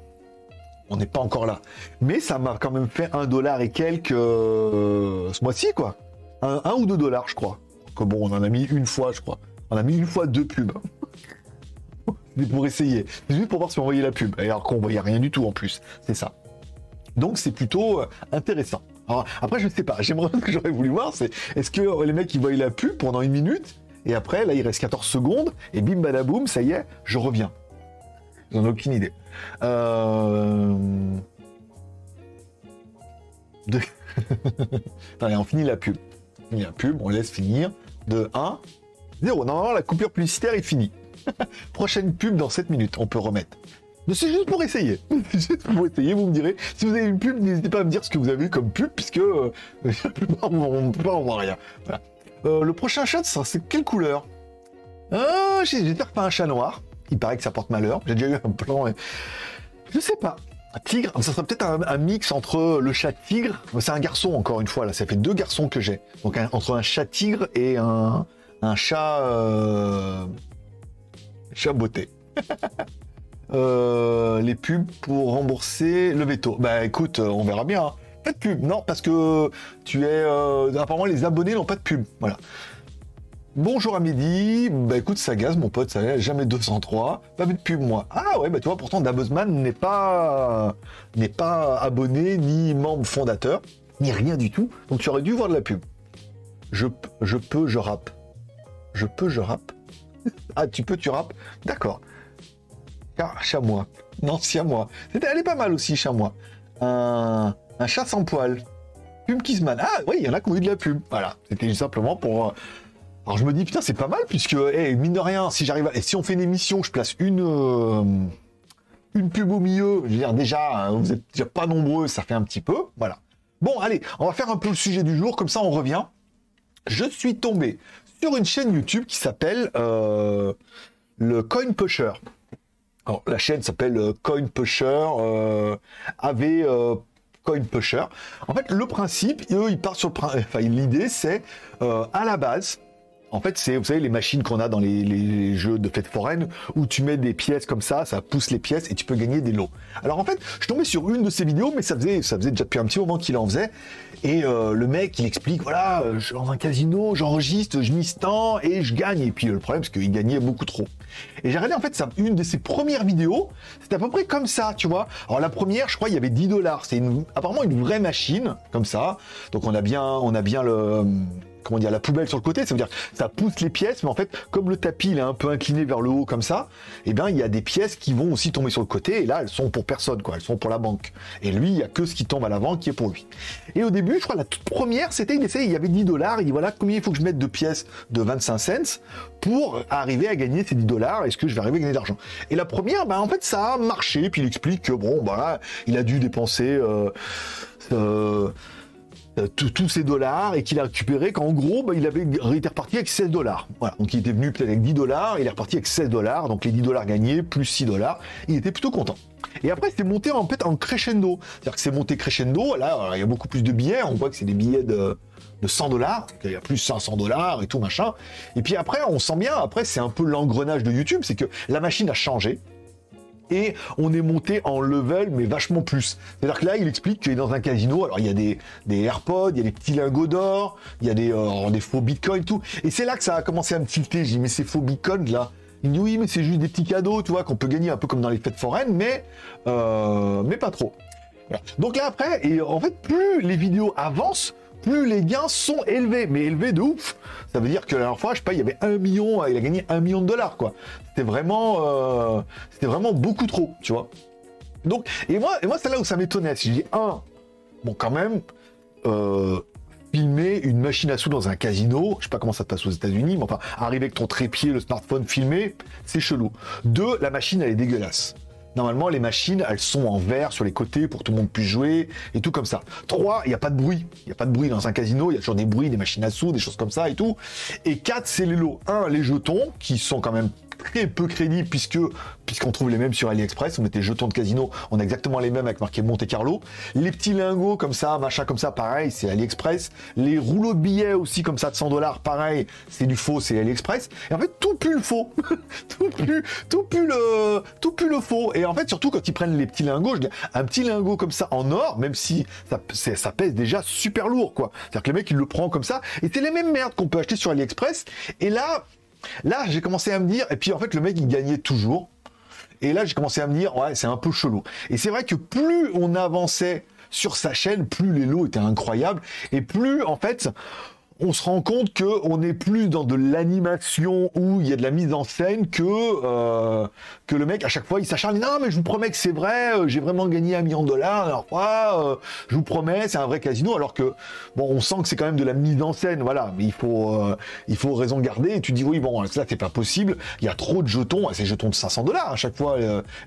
A: On n'est pas encore là. Mais ça m'a quand même fait un dollar et quelques euh, ce mois-ci, quoi. Un, un, ou deux dollars, je crois. Que bon, on en a mis une fois, je crois. On a mis une fois deux pubs pour essayer. C'est juste pour voir si on voyait la pub. Alors qu'on voyait rien du tout en plus. C'est ça. Donc c'est plutôt euh, intéressant. Après, je ne sais pas. J'aimerais ce que j'aurais voulu voir, c'est est-ce que les mecs ils voient la pub pendant une minute et après là il reste 14 secondes et bim badaboum, ça y est, je reviens. J'en ai aucune idée. Euh... Allez, on finit la pub. On finit la pub, on laisse finir. De 1, 0. Non, non, la coupure publicitaire est finie. Prochaine pub dans 7 minutes, on peut remettre. C'est juste pour essayer. juste pour essayer, vous me direz. Si vous avez une pub, n'hésitez pas à me dire ce que vous avez eu comme pub, puisque euh, la plupart, on ne peut pas en voir rien. Euh, le prochain chat, c'est quelle couleur? Ah, J'espère pas un chat noir. Il paraît que ça porte malheur. J'ai déjà eu un plan. Et... Je sais pas. Un tigre, ça serait peut-être un, mix entre le chat tigre. C'est un garçon encore une fois là. Ça fait deux garçons que j'ai. Donc entre un chat tigre et un, chat euh, chat beauté. Euh, les pubs pour rembourser le veto. Bah écoute, on verra bien. Hein. Pas de pub, non, parce que tu es. Euh, apparemment, les abonnés n'ont pas de pub. Voilà. Bonjour à midi. Bah écoute, ça gaz, mon pote, ça jamais 203. Pas vu de pub, moi. Ah ouais, bah tu vois, pourtant, Dabuzman n'est pas. n'est pas abonné, ni membre fondateur, ni rien du tout. Donc tu aurais dû voir de la pub. Je, je peux, je rappe. Je peux, je rappe. Ah, tu peux, tu rappes D'accord. Car chamois. Non, moi. Elle est pas mal aussi, chamois. Un un chat sans poil. Pub Kissman. Ah oui, il y en a qui ont eu de la pub. Voilà, c'était simplement pour. Euh, alors je me dis putain c'est pas mal puisque hey, mine de rien si j'arrive si on fait une émission je place une euh, une pub au milieu je veux dire déjà hein, vous êtes pas nombreux ça fait un petit peu voilà bon allez on va faire un peu le sujet du jour comme ça on revient je suis tombé sur une chaîne YouTube qui s'appelle euh, le Coin Pusher alors la chaîne s'appelle Coin Pusher avait coin pusher. En fait, le principe, eux, ils partent sur. Enfin, l'idée, c'est euh, à la base. En fait, c'est, vous savez, les machines qu'on a dans les, jeux de fête foraine, où tu mets des pièces comme ça, ça pousse les pièces et tu peux gagner des lots. Alors en fait, je tombais sur une de ces vidéos, mais ça faisait, déjà depuis un petit moment qu'il en faisait. Et euh, le mec, il explique, voilà, je suis dans un casino, j'enregistre, je mise tant et je gagne. Et puis le problème, c'est qu'il gagnait beaucoup trop. Et j'ai regardé en fait une de ses premières vidéos, c'était à peu près comme ça, tu vois. Alors la première, je crois, il y avait 10 dollars. C'est apparemment une vraie machine, comme ça. Donc on a bien, on a bien le comment dire, la poubelle sur le côté, ça veut dire ça pousse les pièces, mais en fait, comme le tapis il est un peu incliné vers le haut comme ça, eh bien il y a des pièces qui vont aussi tomber sur le côté, et là elles sont pour personne, quoi, elles sont pour la banque. Et lui, il y a que ce qui tombe à l'avant qui est pour lui. Et au début, je crois la toute première, c'était il essayait, il y avait 10 dollars, il dit voilà combien il faut que je mette de pièces de 25 cents pour arriver à gagner ces 10 dollars, est-ce que je vais arriver à gagner de l'argent? Et la première, ben en fait ça a marché, puis il explique que bon, voilà, il a dû dépenser euh, euh, tous ces dollars et qu'il a récupéré qu'en gros, bah, il avait été reparti avec 16 dollars. Donc il était venu peut-être avec 10 dollars, il est reparti avec 16 dollars, donc les 10 dollars gagnés plus 6 dollars. Il était plutôt content. Et après, c'est monté en fait en crescendo. C'est-à-dire que c'est monté crescendo. Là, il y a beaucoup plus de billets. On voit que c'est des billets de, de 100 dollars. Il y a plus 500 dollars et tout machin. Et puis après, on sent bien. Après, c'est un peu l'engrenage de YouTube. C'est que la machine a changé et on est monté en level, mais vachement plus. C'est-à-dire que là, il explique qu'il est dans un casino. Alors, il y a des, AirPods, il y a des petits lingots d'or, il y a des, euh, des faux bitcoins, tout. Et c'est là que ça a commencé à me tilter. J'ai dit, mais ces faux bitcoins, là. Il dit, oui, mais c'est juste des petits cadeaux, tu vois, qu'on peut gagner un peu comme dans les fêtes foraines, mais, euh, mais pas trop. Donc là, après, et en fait, plus les vidéos avancent, plus les gains sont élevés, mais élevés de ouf. Ça veut dire que la dernière fois, je sais pas, il y avait un million, il a gagné un million de dollars, quoi. C'était vraiment, euh, c'était vraiment beaucoup trop, tu vois. Donc, et moi, et moi, c'est là où ça m'étonnait. Si je dis un, bon, quand même, euh, filmer une machine à sous dans un casino, je sais pas comment ça se passe aux États-Unis, mais enfin, arriver avec ton trépied, le smartphone filmé, c'est chelou. Deux, la machine, elle est dégueulasse. Normalement, les machines, elles sont en verre sur les côtés pour que tout le monde puisse jouer et tout comme ça. Trois, il n'y a pas de bruit. Il n'y a pas de bruit dans un casino. Il y a toujours des bruits, des machines à sous, des choses comme ça et tout. Et quatre, c'est les lots. Un, les jetons, qui sont quand même très peu crédible puisque puisqu'on trouve les mêmes sur AliExpress. On mettait jetons de casino, on a exactement les mêmes avec marqué Monte Carlo. Les petits lingots comme ça, machin comme ça, pareil, c'est AliExpress. Les rouleaux de billets aussi comme ça de 100 dollars, pareil, c'est du faux, c'est AliExpress. Et en fait, tout pue le faux, tout pue, tout pue le, tout le faux. Et en fait, surtout quand ils prennent les petits lingots, je dis, un petit lingot comme ça en or, même si ça, ça pèse déjà super lourd, quoi. C'est-à-dire que le mec il le prend comme ça, et c'est les mêmes merdes qu'on peut acheter sur AliExpress. Et là, Là, j'ai commencé à me dire, et puis en fait, le mec, il gagnait toujours. Et là, j'ai commencé à me dire, ouais, c'est un peu chelou. Et c'est vrai que plus on avançait sur sa chaîne, plus les lots étaient incroyables, et plus, en fait, on se rend compte que on est plus dans de l'animation où il y a de la mise en scène que euh, le mec à chaque fois il s'acharne non mais je vous promets que c'est vrai euh, j'ai vraiment gagné un million de dollars alors fois euh, je vous promets c'est un vrai casino alors que bon on sent que c'est quand même de la mise en scène voilà mais il faut il faut raison garder et tu dis oui bon ça c'est pas possible il y a trop de jetons ces jetons de 500 dollars à chaque fois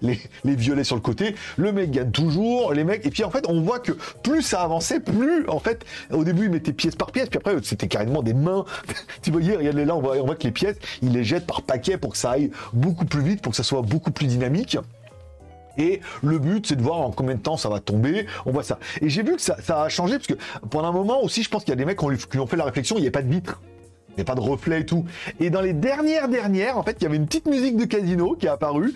A: les, les violets sur le côté le mec gagne toujours les mecs et puis en fait on voit que plus ça avançait plus en fait au début il mettait pièce par pièce puis après c'était carrément des mains. tu voyez, regardez là, on voit, on voit que les pièces, il les jette par paquet pour que ça aille beaucoup plus vite, pour que ça soit beaucoup plus dynamique. Et le but, c'est de voir en combien de temps ça va tomber. On voit ça. Et j'ai vu que ça, a changé, parce que pendant un moment aussi, je pense qu'il y a des mecs qui ont, fait la réflexion, il n'y a pas de vitre. Il n'y a pas de reflet et tout. Et dans les dernières dernières, en fait, il y avait une petite musique de casino qui est apparue.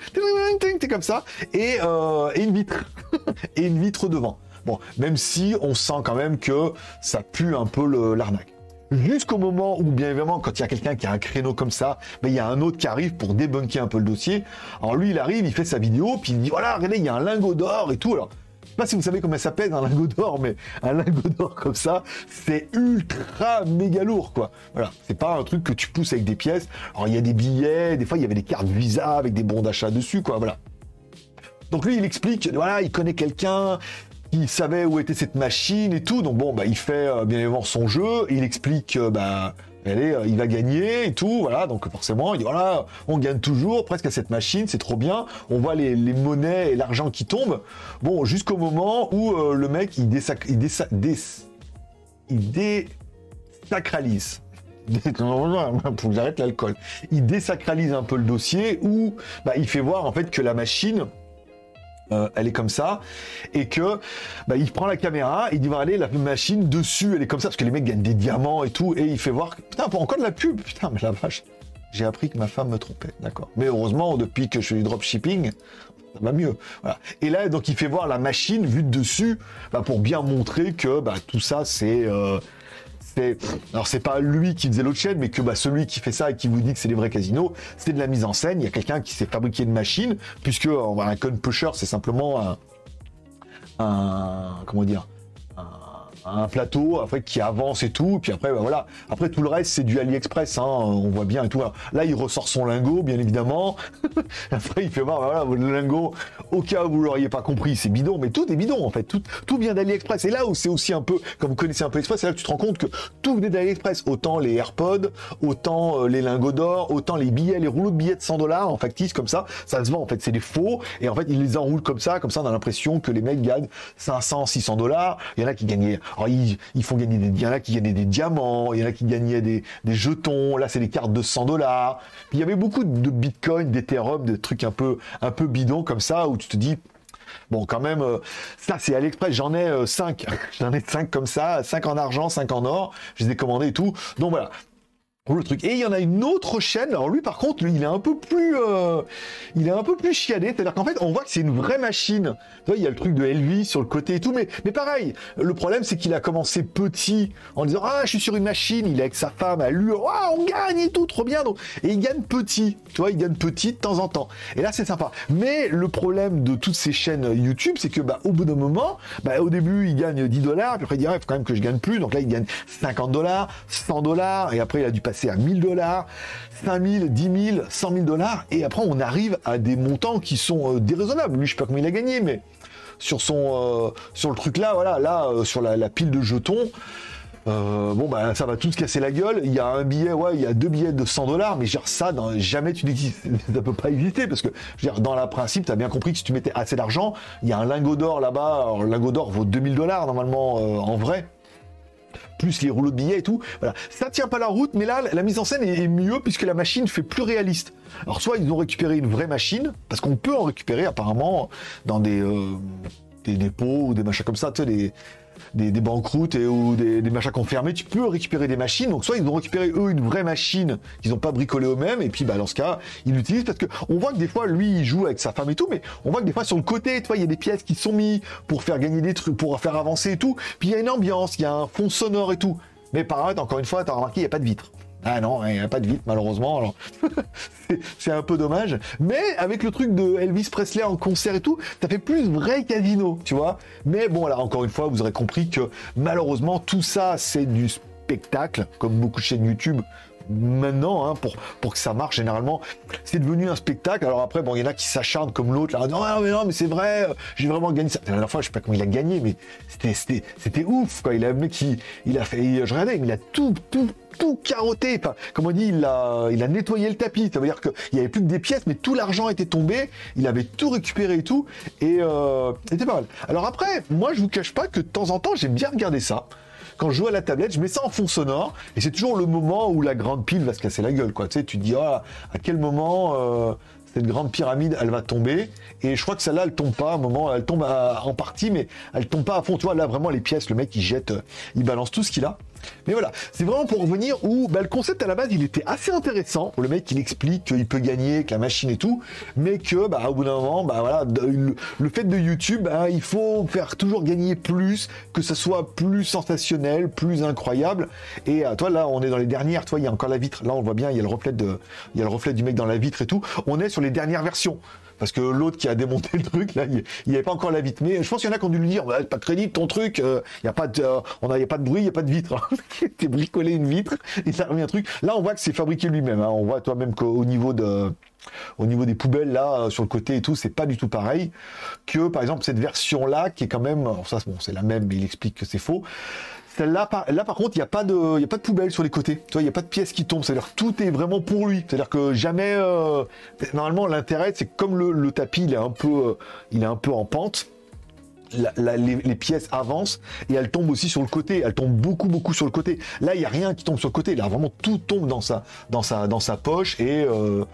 A: comme ça. Et, euh, et une vitre. et une vitre devant. Bon, même si on sent quand même que ça pue un peu l'arnaque jusqu'au moment où, bien évidemment, quand il y a quelqu'un qui a un créneau comme ça, ben, il y a un autre qui arrive pour débunker un peu le dossier. Alors lui, il arrive, il fait sa vidéo, puis il dit, voilà, regardez, il y a un lingot d'or et tout. Alors, je sais pas si vous savez comment ça pèse un lingot d'or, mais un lingot d'or comme ça, c'est ultra méga lourd, quoi. Voilà, c'est pas un truc que tu pousses avec des pièces. Alors il y a des billets, des fois il y avait des cartes Visa avec des bons d'achat dessus, quoi. Voilà. Donc lui, il explique, voilà, il connaît quelqu'un, il savait où était cette machine et tout. Donc bon, bah, il fait euh, bien évidemment son jeu. Il explique, euh, bah, est, euh, il va gagner et tout. Voilà, donc forcément, il dit voilà, on gagne toujours presque à cette machine, c'est trop bien. On voit les, monnaies et l'argent qui tombent. Bon, jusqu'au moment où le mec il il, il désacralise. Faut que j'arrête l'alcool. Il désacralise un peu le dossier où bah, il fait voir en fait que la machine euh, elle est comme ça, et que bah, il prend la caméra, il dit va aller la machine dessus, elle est comme ça parce que les mecs gagnent des diamants et tout, et il fait voir putain pour encore de la pub, putain mais la vache, j'ai appris que ma femme me trompait, d'accord. Mais heureusement depuis que je fais du dropshipping, ça va mieux. Et là donc il fait voir la machine vue de dessus, bah, pour bien montrer que bah, tout ça c'est euh, alors c'est pas lui qui faisait l'autre chaîne, mais que bah, celui qui fait ça et qui vous dit que c'est des vrais casinos, c'est de la mise en scène. Il y a quelqu'un qui s'est fabriqué une machine, puisque un con pusher, c'est simplement un comment dire un plateau après qui avance et tout puis après bah, voilà. Après tout le reste c'est du AliExpress hein, on voit bien et tout. Là il ressort son lingot bien évidemment. Après il fait voir bah, voilà le lingot au cas où vous l'auriez pas compris c'est bidon mais tout est bidon en fait. Tout tout vient d'AliExpress. Et là où c'est aussi un peu comme vous connaissez un peu Express c'est là que tu te rends compte que tout venait d'AliExpress. Autant les AirPods autant euh, les lingots d'or autant les billets les rouleaux de billets de 100 dollars en factice comme ça ça se vend en fait c'est des faux. Et en fait ils les enroulent comme ça comme ça on a l'impression que les mecs gagnent 500 600 dollars. Il y en a qui gagnaient alors, ils, font gagner des, il y en a qui gagnaient des diamants, il y en a qui gagnaient des, jetons. Là, c'est des cartes de 100 dollars. Il y avait beaucoup de Bitcoin, d'Ethereum, des trucs un peu, un peu bidons comme ça où tu te dis, Bon, quand même, euh, ça c'est AliExpress, j'en ai 5. Euh, j'en ai 5 comme ça, 5 en argent, 5 en or. Je les ai commandés et tout. Donc voilà, le truc. Et il y en a une autre chaîne. Alors lui, par contre, lui, il est un peu plus, euh, il est un peu plus chiadé. C'est-à-dire qu'en fait, on voit que c'est une vraie machine. Tu vois, il y a le truc de Elvis sur le côté et tout. Mais, mais pareil, le problème, c'est qu'il a commencé petit en disant ah, je suis sur une machine. Il est avec sa femme à lui. Ah, on gagne et tout, trop bien. Donc, et il gagne petit. Tu vois, il gagne petit de temps en temps. Et là, c'est sympa. Mais le problème de toutes ces chaînes YouTube, c'est que bah, au bout d'un moment, bah, au début, il gagne 10 dollars. Puis après, il dit ah, il faut quand même que je gagne plus. Donc là, il gagne 50 dollars, 100 dollars. Et après, il a dû passer c'est à 1000 dollars, 5000, 10 000, 100 000 dollars, et après on arrive à des montants qui sont euh, déraisonnables. Lui, je sais pas comment il a gagné, mais sur son, euh, sur le truc là, voilà, là, euh, sur la, pile de jetons. bon bah ça va tout se casser la gueule. Il y a un billet, ouais, il y a deux billets de 100 dollars, mais genre ça, jamais tu n'existes, ça peut pas exister parce que je dans le principe, tu as bien compris que si tu mettais assez d'argent, il y a un lingot d'or là-bas. Le lingot d'or vaut 2000 dollars normalement en vrai plus les rouleaux de billets et tout. Voilà. Ça tient pas la route, mais là, la mise en scène est, mieux puisque la machine fait plus réaliste. Alors, soit ils ont récupéré une vraie machine, parce qu'on peut en récupérer apparemment dans des, euh, dépôts ou des machins comme ça, tu sais, des, des, banqueroutes et, ou des, machins confirmés, tu peux récupérer des machines. Donc soit ils ont récupéré eux une vraie machine qu'ils n'ont pas bricolé eux-mêmes, et puis bah, dans ce cas, ils l'utilisent parce que on voit que des fois lui il joue avec sa femme et tout, mais on voit que des fois sur le côté, tu il y a des pièces qui sont mises pour faire gagner des trucs, pour faire avancer et tout. Puis il y a une ambiance, il y a un fond sonore et tout. Mais par contre, encore une fois, tu as remarqué, il n'y a pas de vitre. Ah non, il n'y a pas de vitre malheureusement. Alors c'est un peu dommage. Mais avec le truc de Elvis Presley en concert et tout, ça fait plus vrai casino, tu vois. Mais bon, là encore une fois, vous aurez compris que malheureusement tout ça c'est du spectacle, comme beaucoup de chaînes YouTube maintenant, hein, pour, que ça marche généralement. C'est devenu un spectacle. Alors après, bon, il y en a qui s'acharnent comme l'autre, là, non, mais non, mais c'est vrai, j'ai vraiment gagné ça. La dernière fois, je sais pas comment il a gagné, mais c'était, c'était, c'était ouf, quoi. Il a, mec, il, il a fait, je regardais, il a tout, tout, tout carotté. Enfin, comme on dit, il a, il a nettoyé le tapis. Ça veut dire qu'il n'y avait plus que des pièces, mais tout l'argent était tombé. Il avait tout récupéré et tout. Et euh, c'était pas mal. Alors après, moi, je vous cache pas que de temps en temps, j'aime bien regarder ça quand je joue à la tablette, je mets ça en fond sonore, et c'est toujours le moment où la grande pile va se casser la gueule, quoi. Tu tu te dis, ah, à quel moment euh, cette grande pyramide, elle va tomber, et je crois que celle-là, elle tombe pas, à un moment, elle tombe en partie, mais elle tombe pas à fond. Tu vois, là, vraiment, les pièces, le mec, il jette, euh, il balance tout ce qu'il a. Mais voilà, c'est vraiment pour revenir où bah, le concept à la base il était assez intéressant. Le mec il explique qu'il peut gagner avec la machine et tout, mais que bah, au bout d'un moment, bah, voilà, le, fait de YouTube, bah, il faut faire toujours gagner plus, que ça soit plus sensationnel, plus incroyable. Et euh, toi là, on est dans les dernières, toi il y a encore la vitre, là on voit bien, il y a il y a le reflet du mec dans la vitre et tout. On est sur les dernières versions parce que l'autre qui a démonté le truc, là, il n'y avait pas encore la vitre. Mais je pense qu'il y en a qui ont dû lui dire, pas de crédit, ton truc, euh, il n'y a pas de, euh, on a, a pas de bruit, il n'y a pas de vitre. T'es bricolé une vitre, il t'a remis un truc. Là, on voit que c'est fabriqué lui-même. Hein. On voit toi même qu'au niveau de, au niveau des poubelles là euh, sur le côté et tout, c'est pas du tout pareil que par exemple cette version là qui est quand même, ça bon, c'est la même, mais il explique que c'est faux là par, contre, il n'y a, pas de, a pas de poubelle sur les côtés. Tu vois, il n'y a pas de pièces qui tombent. C'est-à-dire que tout est vraiment pour lui. C'est-à-dire que jamais. Euh, normalement, l'intérêt, c'est comme le, tapis, il est un peu, euh, il est un peu en pente. les, pièces avancent et elles tombent aussi sur le côté. Elles tombent beaucoup, beaucoup sur le côté. Là, il n'y a rien qui tombe sur le côté. Là, vraiment, tout tombe dans sa poche et. Euh,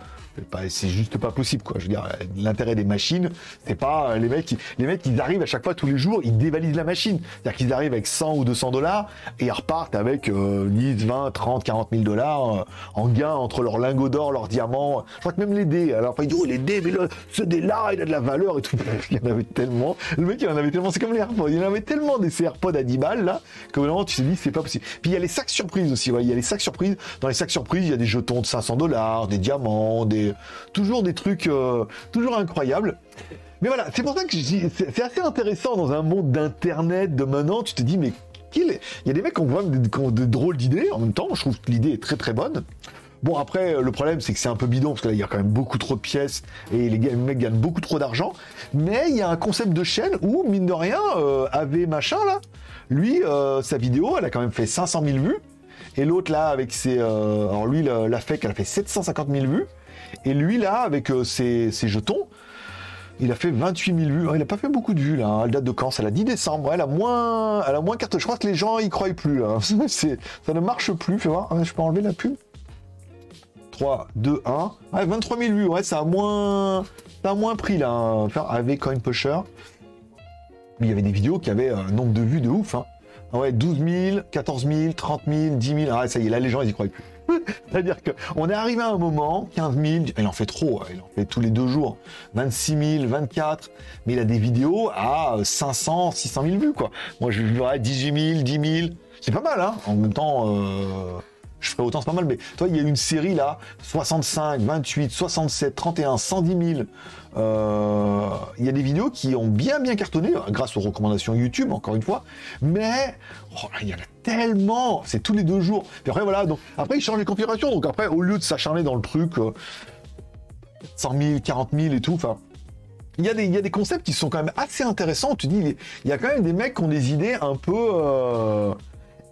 A: c'est juste pas possible, quoi. Je veux dire, l'intérêt des machines, c'est pas les mecs, les mecs, ils arrivent à chaque fois tous les jours, ils dévalisent la machine. C'est-à-dire qu'ils arrivent avec 100 ou 200 dollars et ils repartent avec 10, 20, 30, 40 000 dollars euh, en gain entre leurs lingots d'or, leurs diamants. Je crois que même les dés. Alors, ils disent, oh, les dés, mais ce dé-là, il a de la valeur et tout. Il y en avait tellement. Le mec, il en avait tellement. C'est comme les AirPods. Il y en avait tellement des AirPods à 10 balles, là, que vraiment, tu te dis, c'est pas possible. Puis il y a les sacs surprises aussi. Ouais. Il y a les sacs surprises. Dans les sacs surprises, il y a des jetons de 500 dollars, des diamants, des toujours des trucs euh, toujours incroyables. Mais voilà, c'est pour ça que c'est assez intéressant dans un monde d'internet de maintenant. Tu te dis, mais il y a des mecs qui ont vraiment de, drôles d'idées. En même temps, je trouve que l'idée est très très bonne. Bon, après, le problème, c'est que c'est un peu bidon, parce que là, il y a quand même beaucoup trop de pièces, et les, mecs gagnent beaucoup trop d'argent. Mais il y a un concept de chaîne où, mine de rien, euh, avait machin, là, lui, euh, sa vidéo, elle a quand même fait 500 000 vues. Et l'autre, là, avec ses... alors lui, la, la elle a fait 750 000 vues. Et lui, là, avec euh, ses, jetons, il a fait 28 000 vues. il n'a pas fait beaucoup de vues, là. Hein. Elle date de quand? C'est la 10 décembre. Elle a moins, elle a moins. Je crois que les gens y croient plus, là. ça ne marche plus. Fais voir. Je peux enlever la pub? 3, 2, 1. Ouais, 23 000 vues. Ouais, ça a moins, ça a moins pris, là. Hein. Avec Coin Pusher. Il y avait des vidéos qui avaient un nombre de vues de ouf. Hein. Ah ouais, 12 000, 14 000, 30 000, 10 000. Ah, ça y est, là, les gens, ils y croient plus. C'est-à-dire qu'on est arrivé à un moment, 15 000, il en fait trop, hein, il en fait tous les deux jours, 26 000, 24, mais il a des vidéos à 500, 600 000 vues, quoi. Moi, je verrais 18 000, 10 000, c'est pas mal, hein. En même temps, euh, je ferais autant, c'est pas mal, mais toi, il y a une série là, 65, 28, 67, 31, 110 000. Il y a des vidéos qui ont bien bien cartonné grâce aux recommandations YouTube, encore une fois, mais oh, il y en a tellement, c'est tous les deux jours. Après voilà, donc après ils changent les configurations, donc après au lieu de s'acharner dans le truc, 100 000, 40 000 et tout, enfin. Il y, a des, il y a des concepts qui sont quand même assez intéressants. Tu dis, il y a quand même des mecs qui ont des idées un peu euh,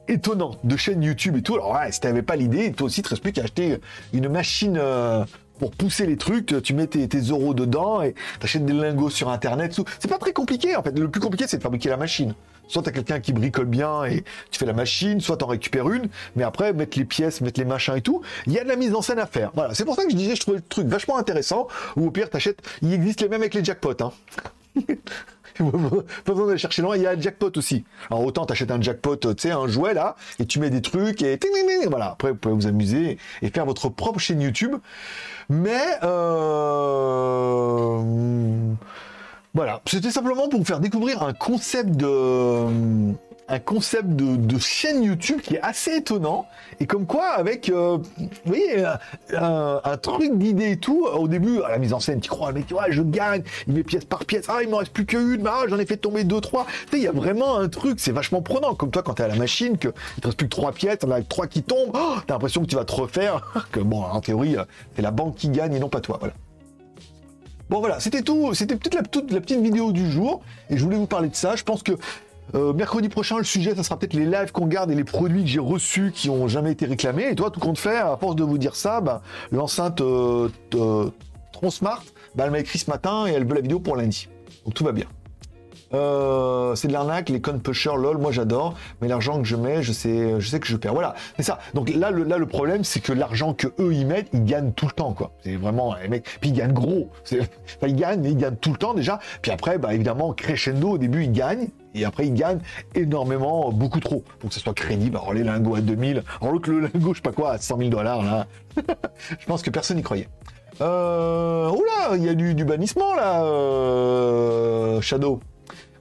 A: étonnant de chaîne YouTube et tout. Alors ouais, si t'avais pas l'idée, toi aussi, tu plus qu'à acheter une machine euh, pour pousser les trucs, tu mets tes, euros dedans et t'achètes des lingots sur internet. C'est pas très compliqué en fait. Le plus compliqué, c'est de fabriquer la machine. Soit t'as quelqu'un qui bricole bien et tu fais la machine, soit t'en récupères une, mais après mettre les pièces, mettre les machins et tout, il y a de la mise en scène à faire. Voilà, c'est pour ça que je disais, je trouvais le truc vachement intéressant. Ou au pire, t'achètes, il existe les mêmes avec les jackpots. Hein. pas besoin d'aller chercher loin. Il y a le jackpot aussi. Alors autant t'achètes un jackpot, tu sais, un jouet là, et tu mets des trucs et voilà. Après vous pouvez vous amuser et faire votre propre chaîne YouTube. Mais euh... Voilà, c'était simplement pour vous faire découvrir un concept de un concept de, chaîne YouTube qui est assez étonnant. Et comme quoi avec euh, un, truc d'idée et tout au début à la mise en scène tu crois mais tu vois je gagne il met pièce par pièce ah il m'en reste plus qu'une ah, j'en ai fait tomber deux trois. Tu sais il y a vraiment un truc c'est vachement prenant. Comme toi quand t'es à la machine que il te reste plus que trois pièces t'en as trois qui tombent oh, t'as l'impression que tu vas te refaire que bon en théorie c'est la banque qui gagne et non pas toi voilà. Bon voilà, c'était tout, c'était peut-être la, toute, la petite vidéo du jour, et je voulais vous parler de ça. Je pense que euh, mercredi prochain, le sujet, ça sera peut-être les lives qu'on garde et les produits que j'ai reçus qui ont jamais été réclamés. Et toi, tout compte faire, à force de vous dire ça, bah, l'enceinte euh, Tronsmart, bah, elle m'a écrit ce matin et elle veut la vidéo pour lundi. Donc tout va bien. Euh, c'est de l'arnaque, les con pushers, lol, moi j'adore, mais l'argent que je mets, je sais, je sais que je perds. Voilà, c'est ça. Donc là, le, là, le problème, c'est que l'argent que eux ils mettent, ils gagnent tout le temps, quoi. C'est vraiment, les mecs, puis ils gagnent gros. Enfin, ils gagnent, mais ils gagnent tout le temps déjà. Puis après, bah évidemment, crescendo, au début, ils gagnent, et après, ils gagnent énormément, beaucoup trop, pour que ce soit crédible. Alors les lingots à 2000, alors l'autre, le lingot, je sais pas quoi, à 100 000 dollars, là. je pense que personne n'y croyait. Euh... Oula, il y a du, du bannissement, là, euh... Shadow.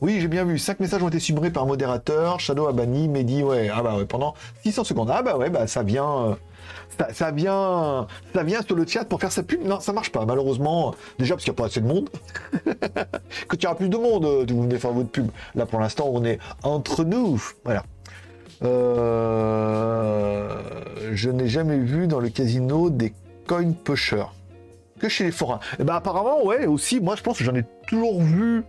A: Oui, j'ai bien vu. 5 messages ont été supprimés par modérateur. Shadow a banni. Mehdi, ouais. Ah bah ouais, pendant 600 secondes. Ah bah ouais, bah ça vient. Euh, ça, vient, ça vient sur le chat pour faire sa pub. Non, ça marche pas, malheureusement. Déjà parce qu'il n'y a pas assez de monde. que tu auras plus de monde, euh, vous venez faire votre pub. Là, pour l'instant, on est entre nous. Voilà. Euh, je n'ai jamais vu dans le casino des coin pushers que chez les forains. Et eh ben apparemment, ouais, aussi, moi je pense que j'en ai toujours vu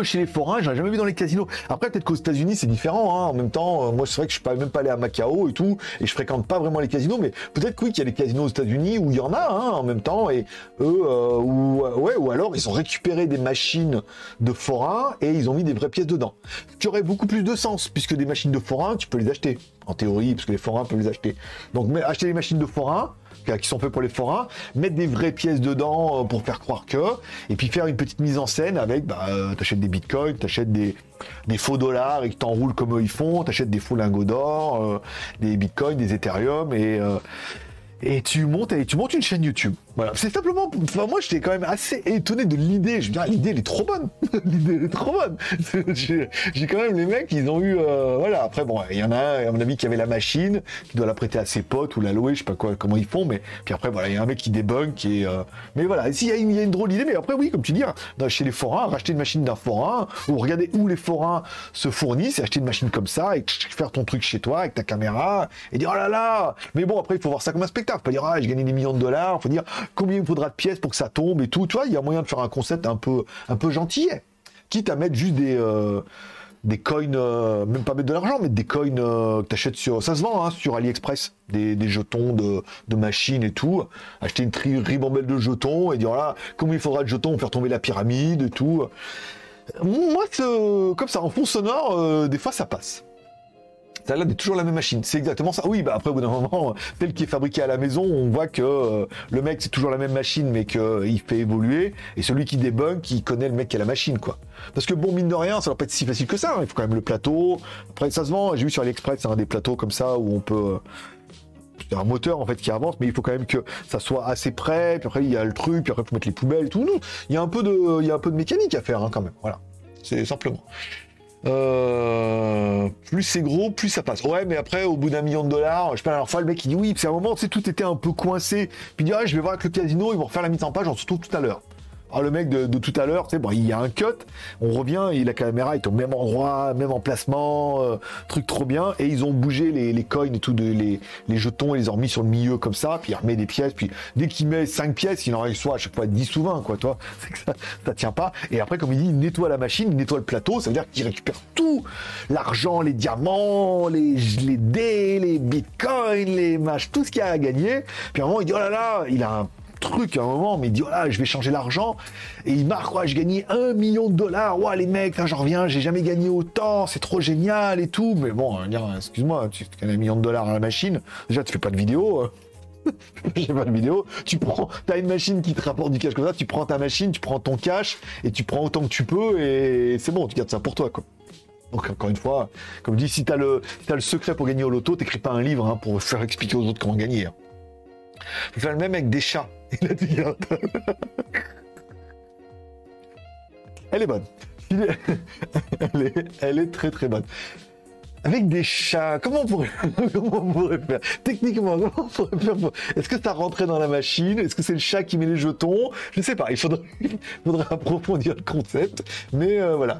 A: que chez les forains, j'en ai jamais vu dans les casinos. Après, peut-être qu'aux États-Unis, c'est différent. Hein. En même temps, euh, moi, c'est vrai que je suis pas, même pas allé à Macao et tout, et je fréquente pas vraiment les casinos, mais peut-être oui qu'il y a des casinos aux États-Unis où il y en a hein, en même temps, et eux, euh, ou, euh, ouais, ou alors ils ont récupéré des machines de forains et ils ont mis des vraies pièces dedans. Ce qui aurait beaucoup plus de sens, puisque des machines de forains, tu peux les acheter, en théorie, parce que les forains peuvent les acheter. Donc, acheter des machines de forains, qui sont faits pour les forains, mettre des vraies pièces dedans euh, pour faire croire que, et puis faire une petite mise en scène avec, bah, euh, t'achètes des bitcoins, t'achètes des, faux dollars et que t'enroules comme eux ils font, t'achètes des faux lingots d'or, euh, des bitcoins, des ethereum et et tu montes et tu montes une chaîne YouTube. Voilà, c'est simplement. Enfin, moi, j'étais quand même assez étonné de l'idée. Je veux dire, l'idée, elle est trop bonne. l'idée, elle est trop bonne. j'ai, quand même les mecs, ils ont eu. Euh, voilà. Après, bon, il y en a un, à mon avis, qui avait la machine, qui doit la prêter à ses potes ou la louer, je sais pas quoi, comment ils font. Mais puis après, voilà, il y a un mec qui débunk, est. Euh, mais voilà, s'il y, y a une drôle d'idée, mais après, oui, comme tu dis, hein, chez les forains, racheter une machine d'un forain, ou regarder où les forains se fournissent, et acheter une machine comme ça, et faire ton truc chez toi avec ta caméra, et dire oh là là. Mais bon, après, il faut voir ça comme un spectacle. Faut dire ah, j'ai gagné des millions de dollars. Faut dire combien il faudra de pièces pour que ça tombe et tout. Tu vois, il y a moyen de faire un concept un peu, un peu gentil, quitte à mettre juste des, euh, des coins, euh, même pas mettre de l'argent, mais des coins euh, que tu achètes sur, ça se vend hein, sur AliExpress, des, jetons de, machines et tout. Acheter une tri ribambelle de jetons et dire voilà, combien il faudra de jetons pour faire tomber la pyramide et tout. Moi, comme ça, en fond sonore, des fois ça passe. Ça a toujours la même machine. C'est exactement ça. Oui, bah après, au bout d'un moment, tel qui est fabriqué à la maison, on voit que euh, le mec, c'est toujours la même machine, mais qu'il euh, fait évoluer. Et celui qui débug, qui connaît le mec qui a la machine, quoi. Parce que bon, mine de rien, ça va pas être si facile que ça. Hein. Il faut quand même le plateau. Après, ça se vend. J'ai vu sur AliExpress, c'est un des plateaux comme ça où on peut. Euh, c'est un moteur en fait qui avance, mais il faut quand même que ça soit assez près. Puis après, il y a le truc. Puis après, il faut mettre les poubelles et tout. Il y a un peu de, il y a un peu de mécanique à faire hein, quand même. Voilà. C'est simplement. Euh, plus c'est gros, plus ça passe. Ouais, mais après, au bout d'un million de dollars, je sais pas, la fois, le mec il dit oui, c'est un moment, tu sais, tout était un peu coincé. Puis il dit, ah, je vais voir avec le casino, ils vont refaire la mise en page, on se retrouve tout à l'heure. Ah, le mec de, tout à l'heure, tu sais, bon, il y a un cut, on revient, et la caméra est au même endroit, même emplacement, euh, truc trop bien, et ils ont bougé les, coins et tout, de, les, les jetons, et les ont mis sur le milieu comme ça, puis il remet des pièces, puis dès qu'il met 5 pièces, il en soit à chaque fois 10 ou 20, quoi, toi, c'est que ça, ça tient pas. Et après, comme il dit, il nettoie la machine, il nettoie le plateau, ça veut dire qu'il récupère tout, l'argent, les diamants, les, les dés, les bitcoins, les matchs, tout ce qu'il y a à gagner, puis à un moment, il dit, oh là là, il a un truc à un moment, mais il dit voilà, je vais changer l'argent. Et il marque, ouais, j'ai gagné un million de dollars. Ouais, les mecs, j'en reviens, j'ai jamais gagné autant, c'est trop génial et tout. Mais bon, excuse-moi, tu gagnes un million de dollars à la machine. Déjà, tu fais pas de vidéo. J'ai pas de vidéo. Tu prends, t'as une machine qui te rapporte du cash comme ça, tu prends ta machine, tu prends ton cash et tu prends autant que tu peux et c'est bon, tu gardes ça pour toi, quoi. Donc encore une fois, comme je dis, si t'as le, as le secret pour gagner au loto, t'écris pas un livre hein, pour faire expliquer aux autres comment gagner. Hein. Faire le même avec des chats. Elle est bonne. elle, est, très très bonne. Avec des chats, comment on pourrait, comment on pourrait faire? Techniquement, comment on pourrait faire Est-ce que ça rentrait dans la machine? Est-ce que c'est le chat qui met les jetons? Je ne sais pas, il faudrait, approfondir le concept. Mais euh, voilà.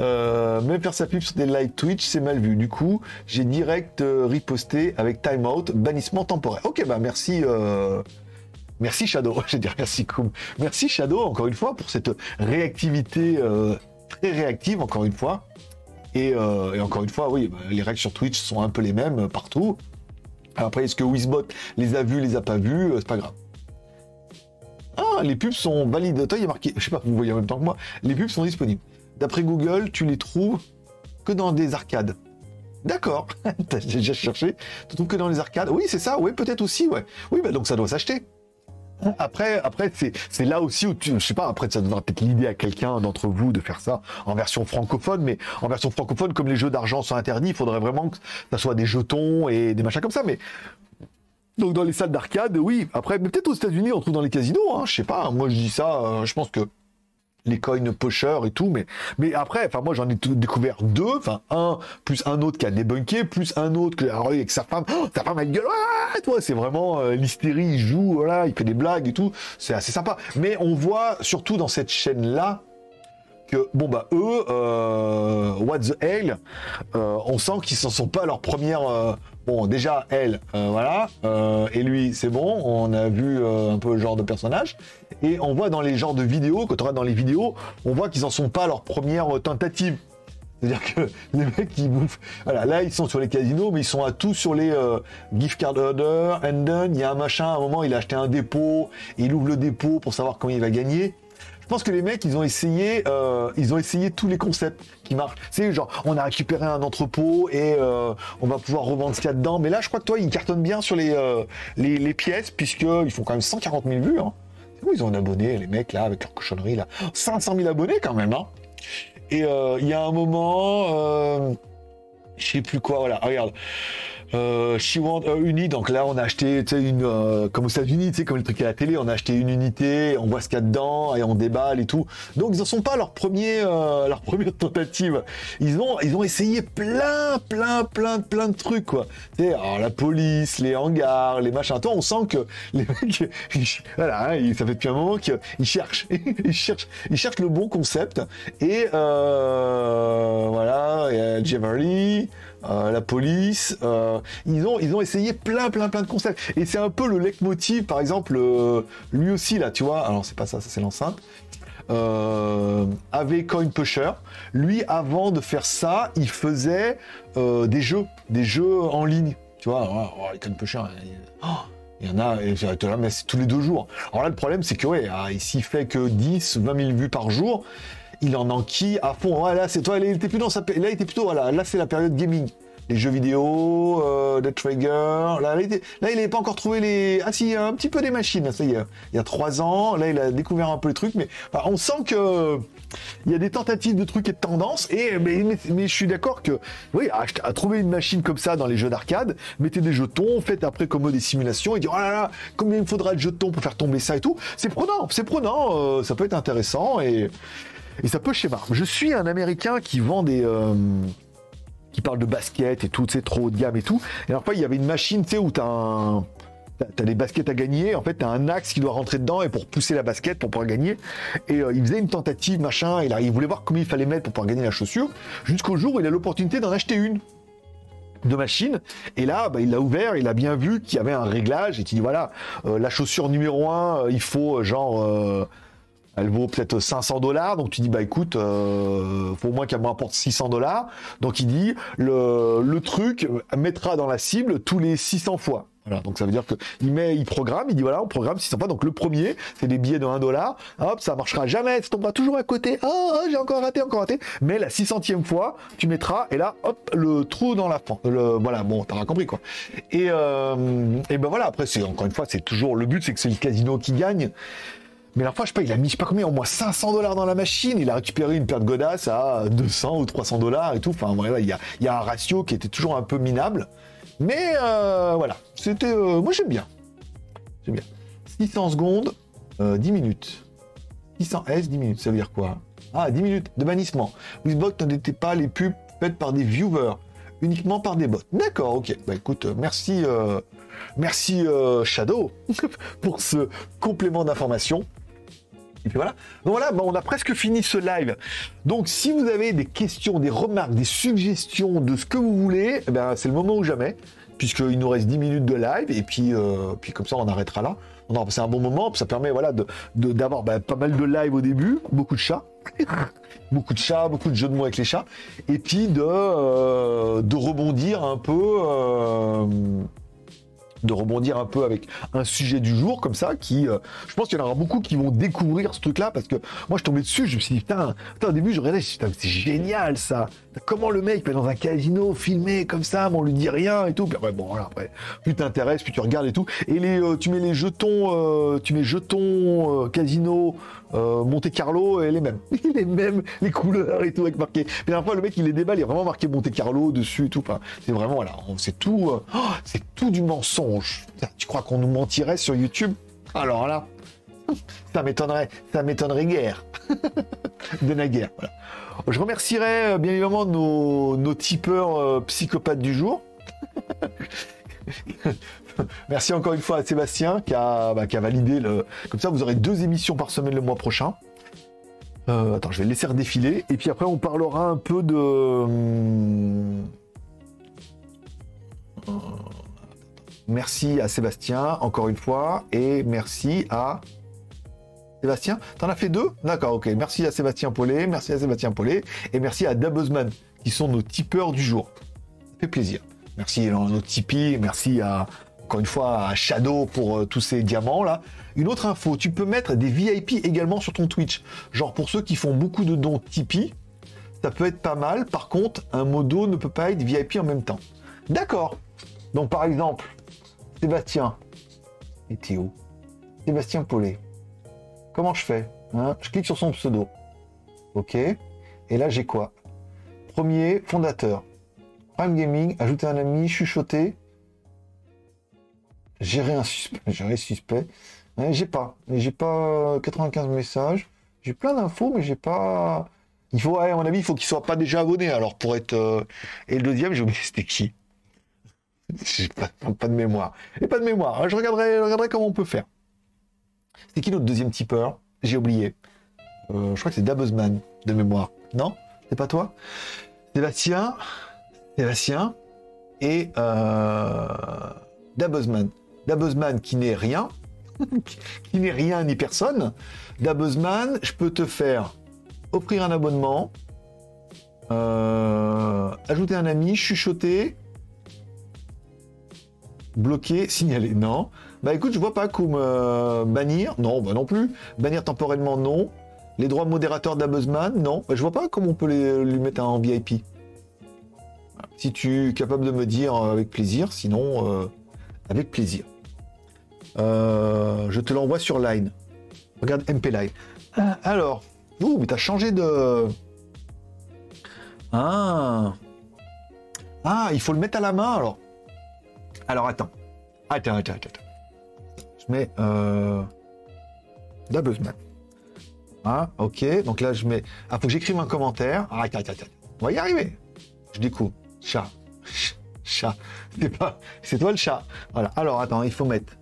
A: Euh, même faire sa pub sur des live Twitch, c'est mal vu. Du coup, j'ai direct euh, riposté avec timeout, bannissement temporaire. Ok, bah merci. Merci Shadow, je vais dire merci Koum. Merci Shadow, encore une fois, pour cette réactivité très réactive, encore une fois. Euh, et, encore une fois, oui, bah, les règles sur Twitch sont un peu les mêmes partout. Après, est-ce que Wizbot les a vus, les a pas vus euh, C'est pas grave. Ah, les pubs sont valides. Toi, il y a marqué, je sais pas, vous voyez en même temps que moi, les pubs sont disponibles. D'après Google, tu les trouves que dans des arcades. D'accord, j'ai déjà cherché. Tu trouves que dans les arcades Oui, c'est ça, oui, peut-être aussi, ouais. Oui, bah donc ça doit s'acheter. Après, après c'est là aussi où tu, je sais pas, après ça donnera peut-être l'idée à quelqu'un d'entre vous de faire ça en version francophone, mais en version francophone, comme les jeux d'argent sont interdits, il faudrait vraiment que ça soit des jetons et des machins comme ça. Mais donc dans les salles d'arcade, oui. Après, mais peut-être aux États-Unis, on trouve dans les casinos. Hein, je sais pas. Moi, je dis ça. Euh, je pense que les coins pocheurs et tout, mais, mais après, enfin moi j'en ai découvert deux, enfin un plus un autre qui a débunké, plus un autre qui, alors, avec sa femme, oh, sa femme a gueule, ah, toi c'est vraiment euh, l'hystérie, il joue, voilà, il fait des blagues et tout, c'est assez sympa. Mais on voit surtout dans cette chaîne là que bon bah eux, euh, what the hell, euh, on sent qu'ils s'en sont pas leur première Bon, déjà, elle, voilà. Et lui, c'est bon. On a vu un peu le genre de personnage. Et on voit dans les genres de vidéos, quand on regarde dans les vidéos, on voit qu'ils en sont pas leur première tentative. C'est-à-dire que les mecs qui bouffent. Voilà, là ils sont sur les casinos, mais ils sont à tout sur les gift card order, and then il y a un machin, à un moment il a acheté un dépôt, il ouvre le dépôt pour savoir comment il va gagner. Je pense que les mecs, ils ont essayé, euh, ils ont essayé tous les concepts qui marchent. C'est genre, on a récupéré un entrepôt et euh, on va pouvoir revendre ce qu'il y a dedans. Mais là, je crois que toi, ils cartonnent bien sur les, euh, les, les, pièces, puisqu'ils font quand même 140 000 vues. Hein. Ils ont un abonné, les mecs, là, avec leur cochonnerie, là. 500 000 abonnés, quand même, hein. Et il y a un moment, je sais plus quoi, voilà, regarde. Euh, She Want Uni, donc là on a acheté une, euh, comme aux États-Unis, comme le truc à la télé, on a acheté une unité, on voit ce qu'il y a dedans et on déballe et tout. Donc ils n'en sont pas leur premier, euh, leur première tentative. Ils ont, ils ont essayé plein, plein, plein, plein de trucs quoi. Alors la police, les hangars, les machins. Toi, on sent que les mecs, voilà, hein, ça fait depuis un moment qu'ils cherchent, ils cherchent, ils cherchent le bon concept et euh, voilà, et Jeverly. Euh, la police. Euh, ils, ont, essayé plein, plein, plein de concepts. Et c'est un peu le leitmotiv, par exemple, euh, lui aussi, là, tu vois. Alors, c'est pas ça, ça c'est l'enceinte. avait Coin Pusher. Lui, avant de faire ça, il faisait des jeux, des jeux en ligne. Tu vois, oh, oh, Coin Pusher, il y en a, mais c'est tous les deux jours. Alors là, le problème, c'est que, ouais, ah, s'il fait que 10, 20 000 vues par jour, il en enquille à fond. Ouais, là, c'est toi, il était plutôt dans sa, là, il était plutôt, voilà, là, c'est la période gaming. Les jeux vidéo, euh, The Trigger. Là, là, il n'avait pas encore trouvé les. Ah, si, un petit peu des machines, ça y est. Il y a trois ans, là, il a découvert un peu les trucs, mais on sent que. Il y a des tentatives de trucs et de tendances, et mais, je suis d'accord que, oui, à, trouver une machine comme ça dans les jeux d'arcade, mettez des jetons, faites après comme des simulations, et dire oh là là, combien il faudra de jetons pour faire tomber ça et tout. C'est prenant, c'est prenant, euh, ça peut être intéressant, et et ça peut schéma. Je suis un Américain qui vend des... Euh, qui parle de basket et tout, c'est trop haut de gamme et tout. Et alors, il y avait une machine, tu sais, où t'as un... T'as des baskets à gagner, en fait, t'as un axe qui doit rentrer dedans et pour pousser la basket pour pouvoir gagner. Et euh, il faisait une tentative, machin, et là, il voulait voir combien il fallait mettre pour pouvoir gagner la chaussure, jusqu'au jour où il a l'opportunité d'en acheter une de machine. Et là, bah, il l'a ouvert, il a bien vu qu'il y avait un réglage et il dit voilà, euh, la chaussure numéro 1, il faut genre elle vaut peut-être 500 dollars, donc tu dis bah écoute, euh, faut au moins qu'elle me rapporte 600 dollars. Donc il dit le, le truc mettra dans la cible tous les 600 fois. Voilà, donc ça veut dire que il met, il programme, il dit voilà, on programme 600 fois. Donc le premier, c'est des billets de 1 dollar. Hop, ça marchera jamais, ça tombera toujours à côté. Oh, oh j'ai encore raté, encore raté. Mais la 600e fois, tu mettras et là, hop, le trou dans la fin. Le, voilà, bon, t'auras compris quoi. Et, euh, et ben voilà, après c'est encore une fois, c'est toujours le but, c'est que c'est le casino qui gagne. Mais la fois, je sais pas, il a mis, je sais pas combien, au moins 500 dollars dans la machine. Il a récupéré une paire de godasses à 200 ou 300 dollars et tout. Enfin, voilà, il y a, un ratio qui était toujours un peu minable. Mais euh, voilà, c'était. Euh, moi, j'aime bien. J'aime bien. 600 secondes, 10 euh, minutes. 600 S, 10 minutes. Ça veut dire quoi? Ah, 10 minutes de bannissement. Wizbot n'était pas les pubs faites par des viewers, uniquement par des bots. D'accord, ok. Bah écoute, euh, merci, merci Shadow pour ce complément d'information. Et puis voilà. Donc voilà, bah, on a presque fini ce live. Donc si vous avez des questions, des remarques, des suggestions de ce que vous voulez, eh ben, c'est le moment ou jamais, puisqu'il nous reste 10 minutes de live, et puis, puis comme ça on arrêtera là. On aura passé un bon moment, ça permet voilà, d'avoir de, bah, pas mal de live au début, beaucoup de chats. beaucoup de chats, beaucoup de jeux de mots avec les chats, et puis de, euh, de rebondir un peu, euh, de rebondir un peu avec un sujet du jour comme ça, qui, euh, je pense qu'il y en aura beaucoup qui vont découvrir ce truc-là, parce que moi je tombais dessus, je me suis dit, putain, au début je regardais, c'est génial ça, comment le mec peut dans un casino filmer comme ça, mais on lui dit rien et tout, puis après, bon après, plus t'intéresses, puis tu regardes et tout, et les, tu mets les jetons, tu mets jetons casino, euh, Monte Carlo, et les mêmes. les mêmes, les couleurs et tout, avec marqué. Mais la fois, le mec, il les déballe, il a vraiment marqué Monte Carlo dessus et tout. C'est vraiment, voilà, c'est tout, euh, oh, c'est tout du mensonge. Tu crois qu'on nous mentirait sur YouTube? Alors là, ça m'étonnerait, ça m'étonnerait guère. de voilà. Je remercierai euh, bien évidemment nos, nos tipeurs psychopathes du jour. Merci encore une fois à Sébastien qui a, bah, qui a, validé le. Comme ça, vous aurez deux émissions par semaine le mois prochain. Euh, attends, je vais le laisser redéfiler. Et puis après, on parlera un peu de. Hum, merci à Sébastien, encore une fois. Et merci à. Sébastien, t'en as fait deux? D'accord, ok. Merci à Sébastien Paulet, merci à Sébastien Paulet, et merci à Dabuzman, qui sont nos tipeurs du jour. Ça fait plaisir. Merci à nos Tipeee, merci à, encore une fois à Shadow pour euh, tous ces diamants là. Une autre info, tu peux mettre des VIP également sur ton Twitch. Genre pour ceux qui font beaucoup de dons Tipeee, ça peut être pas mal. Par contre, un modo ne peut pas être VIP en même temps. D'accord. Donc par exemple, Sébastien. Et Théo. Sébastien Paulet. Comment je fais? Hein? Je clique sur son pseudo. Ok. Et là j'ai quoi? Premier, fondateur. Prime Gaming, ajouter un ami, chuchoter, gérer un suspect, gérer suspect. j'ai pas, j'ai pas 95 messages. J'ai plein d'infos, mais j'ai pas. Il faut, à mon avis, il faut qu'il soit pas déjà abonné. Alors pour être. Euh, et le deuxième, j'ai oublié c'était qui? J'ai pas, pas, de mémoire. Et pas de mémoire. Je regarderai, regarderai comment on peut faire. C'était qui notre deuxième tipeur? J'ai oublié. Euh, je crois que c'est Dabuzman de mémoire. Non? C'est pas toi? Sébastien? Sébastien? Et euh, Dabuzman. Dabuzman qui n'est rien, qui n'est rien ni personne. Dabuzman, je peux te faire offrir un abonnement, euh, ajouter un ami, chuchoter, bloquer, signaler. Non. Bah écoute, je vois pas comme euh, bannir. Non, bah non plus. Bannir temporellement, non. Les droits modérateurs d'Abuzman, non. Bah, je vois pas comment on peut lui mettre en VIP. Si tu es capable de me dire euh, avec plaisir, sinon avec plaisir. Euh, je te l'envoie sur Line. Regarde MP Line. Ah, alors, ouh, mais t'as changé de. Ah. Ah, il faut le mettre à la main alors. Alors attends. Attends, attends, attends. Je mets euh... Ah, ok. Donc là, je mets. Ah, faut que j'écrive un commentaire. Ah, attends, attends. On va y arriver. Je découvre. Chat. Chat. C'est pas. C'est toi le chat. Voilà. Alors attends, il faut mettre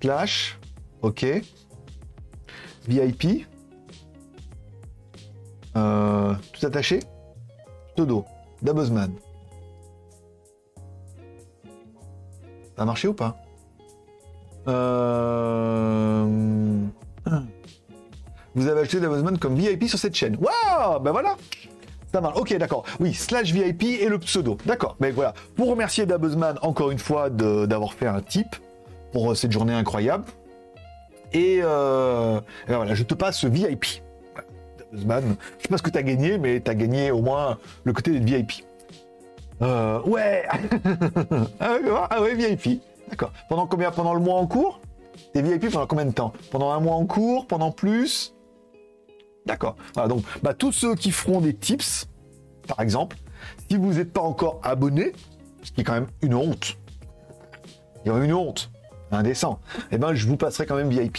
A: Clash, ok. VIP. Euh, tout attaché. Todo. Dabuzman. Ça a marché ou pas? Euh... Vous avez acheté Dabuzman comme VIP sur cette chaîne. Waouh Ben voilà ça marche. Ok, d'accord. Oui, slash VIP et le pseudo. D'accord. Mais voilà. Pour remercier Dabuzman encore une fois d'avoir fait un tip pour euh, cette journée incroyable. Et, euh, voilà, je te passe VIP. Je sais pas ce que tu as gagné, mais tu as gagné au moins le côté des VIP. Euh, ouais ah, ah ouais, VIP. D'accord. Pendant combien Pendant le mois en cours? T'es VIP pendant combien de temps? Pendant un mois en cours? Pendant plus? D'accord. Voilà, donc bah, tous ceux qui feront des tips, par exemple, si vous n'êtes pas encore abonné, ce qui est quand même une honte, il y a une honte indécent, eh ben je vous passerai quand même VIP.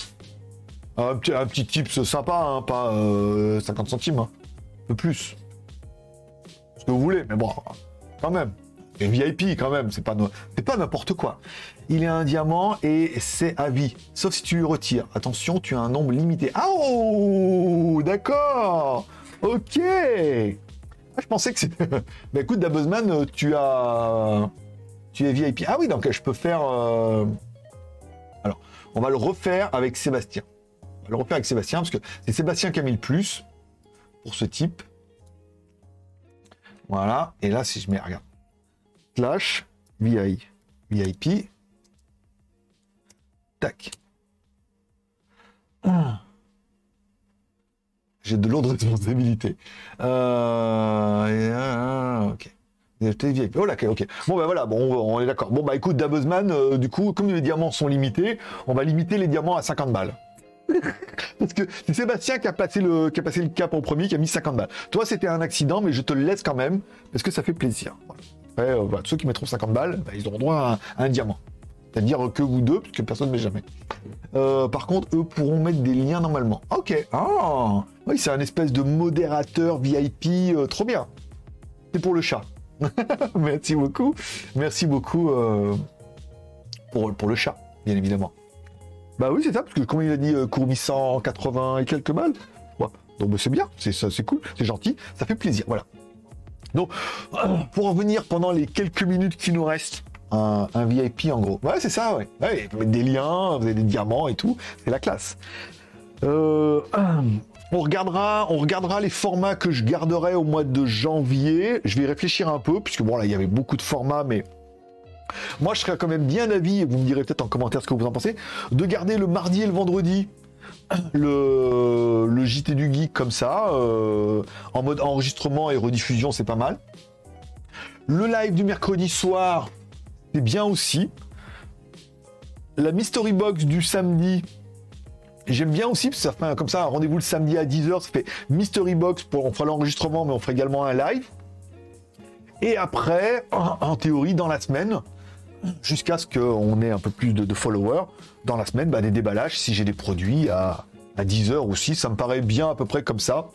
A: Un petit, un petit tips sympa, hein, pas 50 centimes, hein. un peu plus. Ce que vous voulez, mais bon, quand même. Et VIP quand même, c'est pas, c'est pas n'importe quoi. Il est un diamant et c'est à vie. Sauf si tu le retires. Attention, tu as un nombre limité. Ah oh D'accord Ok ah, Je pensais que c'était... bah écoute, Dabuzman, tu as... Tu es VIP. Ah oui, donc je peux faire... Euh, on va le refaire avec Sébastien. On va le refaire avec Sébastien, parce que c'est Sébastien qui a mis le plus pour ce type. Voilà. Et là, si je mets... Regarde slash VIP. Tac. J'ai de lourdes responsabilités. Euh, ah, ok. VIP. Oh là, ok. Bon bah voilà, bon, on est d'accord. Bon bah écoute, Dabuzman, euh, du coup, comme les diamants sont limités, on va limiter les diamants à 50 balles. Parce que c'est Sébastien qui a, passé le, qui a passé le cap en premier, qui a mis 50 balles. Toi, c'était un accident, mais je te le laisse quand même, parce que ça fait plaisir. Euh, ceux qui mettront 50 balles, bah, ils auront droit à un, diamant. C'est-à-dire que vous deux, puisque personne ne met jamais. Euh, par contre, eux pourront mettre des liens normalement. Ok. Ah, oui, c'est un espèce de modérateur VIP, euh, trop bien. C'est pour le chat. Merci beaucoup. Merci beaucoup pour, pour le chat, bien évidemment. Bah oui, c'est ça, parce que comme il a dit, Courmi 180 et quelques balles. Donc bah, c'est bien, c'est cool, c'est gentil, ça fait plaisir. Voilà. Donc, pour revenir pendant les quelques minutes qui nous restent, un, VIP en gros. Ouais, c'est ça, ouais. ouais. Vous mettre des liens, vous avez des diamants et tout, c'est la classe. Euh, on regardera, on regardera les formats que je garderai au mois de janvier. Je vais réfléchir un peu, puisque bon là, il y avait beaucoup de formats, mais moi, je serais quand même bien d'avis, vous me direz peut-être en commentaire ce que vous en pensez, de garder le mardi et le vendredi le, le JT du Geek comme ça, euh, en mode enregistrement et rediffusion, c'est pas mal. Le live du mercredi soir, c'est bien aussi. La Mystery Box du samedi, j'aime bien aussi, parce que ça fait comme ça un rendez-vous le samedi à 10h, ça fait Mystery Box, pour, on fera l'enregistrement, mais on fera également un live. Et après, en théorie, dans la semaine, jusqu'à ce qu'on ait un peu plus de, followers. Dans la semaine, bah, des déballages, si j'ai des produits à, à 10 heures aussi, ça me paraît bien à peu près comme ça.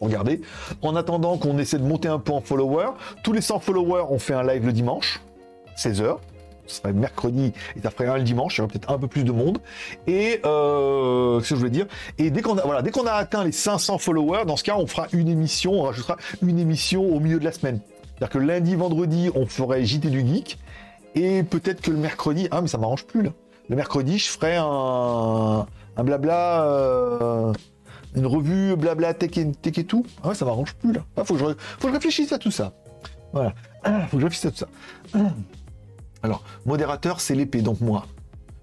A: Regardez. En attendant qu'on essaie de monter un peu en followers, tous les 100 followers, on fait un live le dimanche, 16h. Serait mercredi et ça ferait un le dimanche, il y aurait peut-être un peu plus de monde. Et euh, ce que je veux dire? Et dès qu'on a, voilà, dès qu'on a atteint les 500 followers, dans ce cas, on fera une émission, on rajoutera une émission au milieu de la semaine. C'est-à-dire que lundi, vendredi, on ferait JT du Geek. Et peut-être que le mercredi, ah mais ça m'arrange plus là. Le mercredi, je ferai un, un blabla, euh, une revue blabla tech et, tout. Ah ouais, ça m'arrange plus là. Ah, faut, que je, faut je réfléchisse à tout ça. Voilà. Ah, faut que je réfléchisse à tout ça. Alors, modérateur, c'est l'épée, donc moi.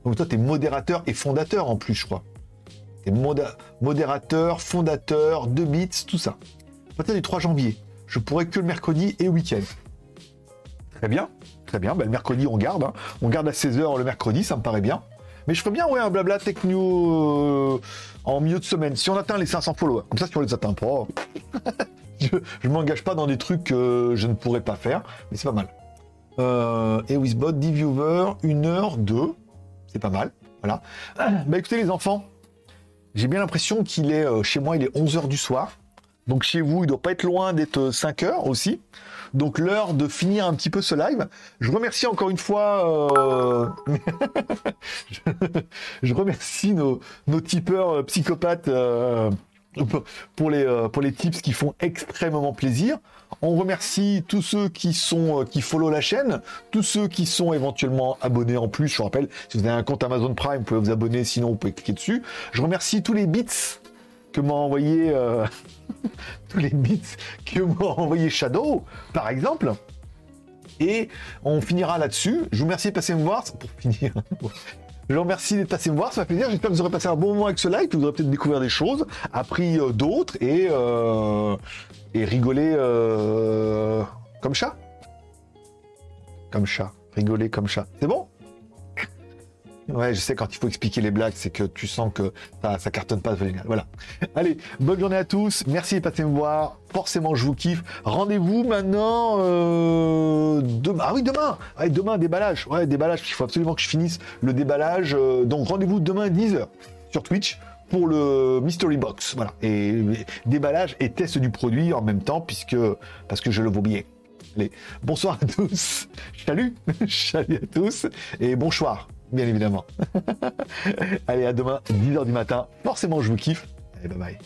A: Donc toi, t'es modérateur et fondateur en plus, je crois. Modérateur, fondateur, 2 bits, tout ça. Partir du 3 janvier, je pourrais que le mercredi et week-end. Très bien. Très bien, ben, le mercredi on garde. Hein. On garde à 16h le mercredi, ça me paraît bien. Mais je ferais bien ouais, un blabla techno euh, en milieu de semaine. Si on atteint les 500 followers, comme ça si on les atteint pas, je, ne m'engage pas dans des trucs que je ne pourrais pas faire, mais c'est pas mal. Euh, et Wizbot, 10 viewers, 1 heure, 2, c'est pas mal. Voilà. Bah écoutez les enfants, j'ai bien l'impression qu'il est euh, chez moi, il est 11h du soir. Donc chez vous, il doit pas être loin d'être 5 heures aussi. Donc l'heure de finir un petit peu ce live. Je remercie encore une fois. Euh, je, remercie nos, nos tipeurs euh, psychopathes euh, pour, les, pour les tips qui font extrêmement plaisir. On remercie tous ceux qui sont qui follow la chaîne, tous ceux qui sont éventuellement abonnés en plus. Je vous rappelle, si vous avez un compte Amazon Prime, vous pouvez vous abonner, sinon vous pouvez cliquer dessus. Je remercie tous les bits que m'a envoyé tous les bits que m'a envoyé Shadow, par exemple. Et on finira là-dessus. Je vous remercie de passer me voir. Pour finir. Je vous remercie d'être passé me voir, ça fait plaisir. J'espère que vous aurez passé un bon moment avec ce live, que vous aurez peut-être découvert des choses, appris euh, d'autres et, euh, et rigolé euh, comme chat. Comme chat. Rigoler comme chat. C'est bon? Ouais, je sais, quand il faut expliquer les blagues, c'est que tu sens que ça, cartonne pas génial. Voilà. Allez, bonne journée à tous. Merci de passer me voir. Forcément, je vous kiffe. Rendez-vous maintenant euh, demain. Ah oui, demain. Ah ouais, demain, déballage. Ouais, déballage. Il faut absolument que je finisse le déballage. Euh, donc, rendez-vous demain à 10h sur Twitch pour le mystery box. Voilà. Et, déballage et test du produit en même temps, puisque parce que je le vaux bien. Allez, bonsoir à tous. Salut. Salut à tous. Et bonsoir bien évidemment. Allez, à demain, 10h du matin. Forcément, je vous kiffe. Allez, bye bye.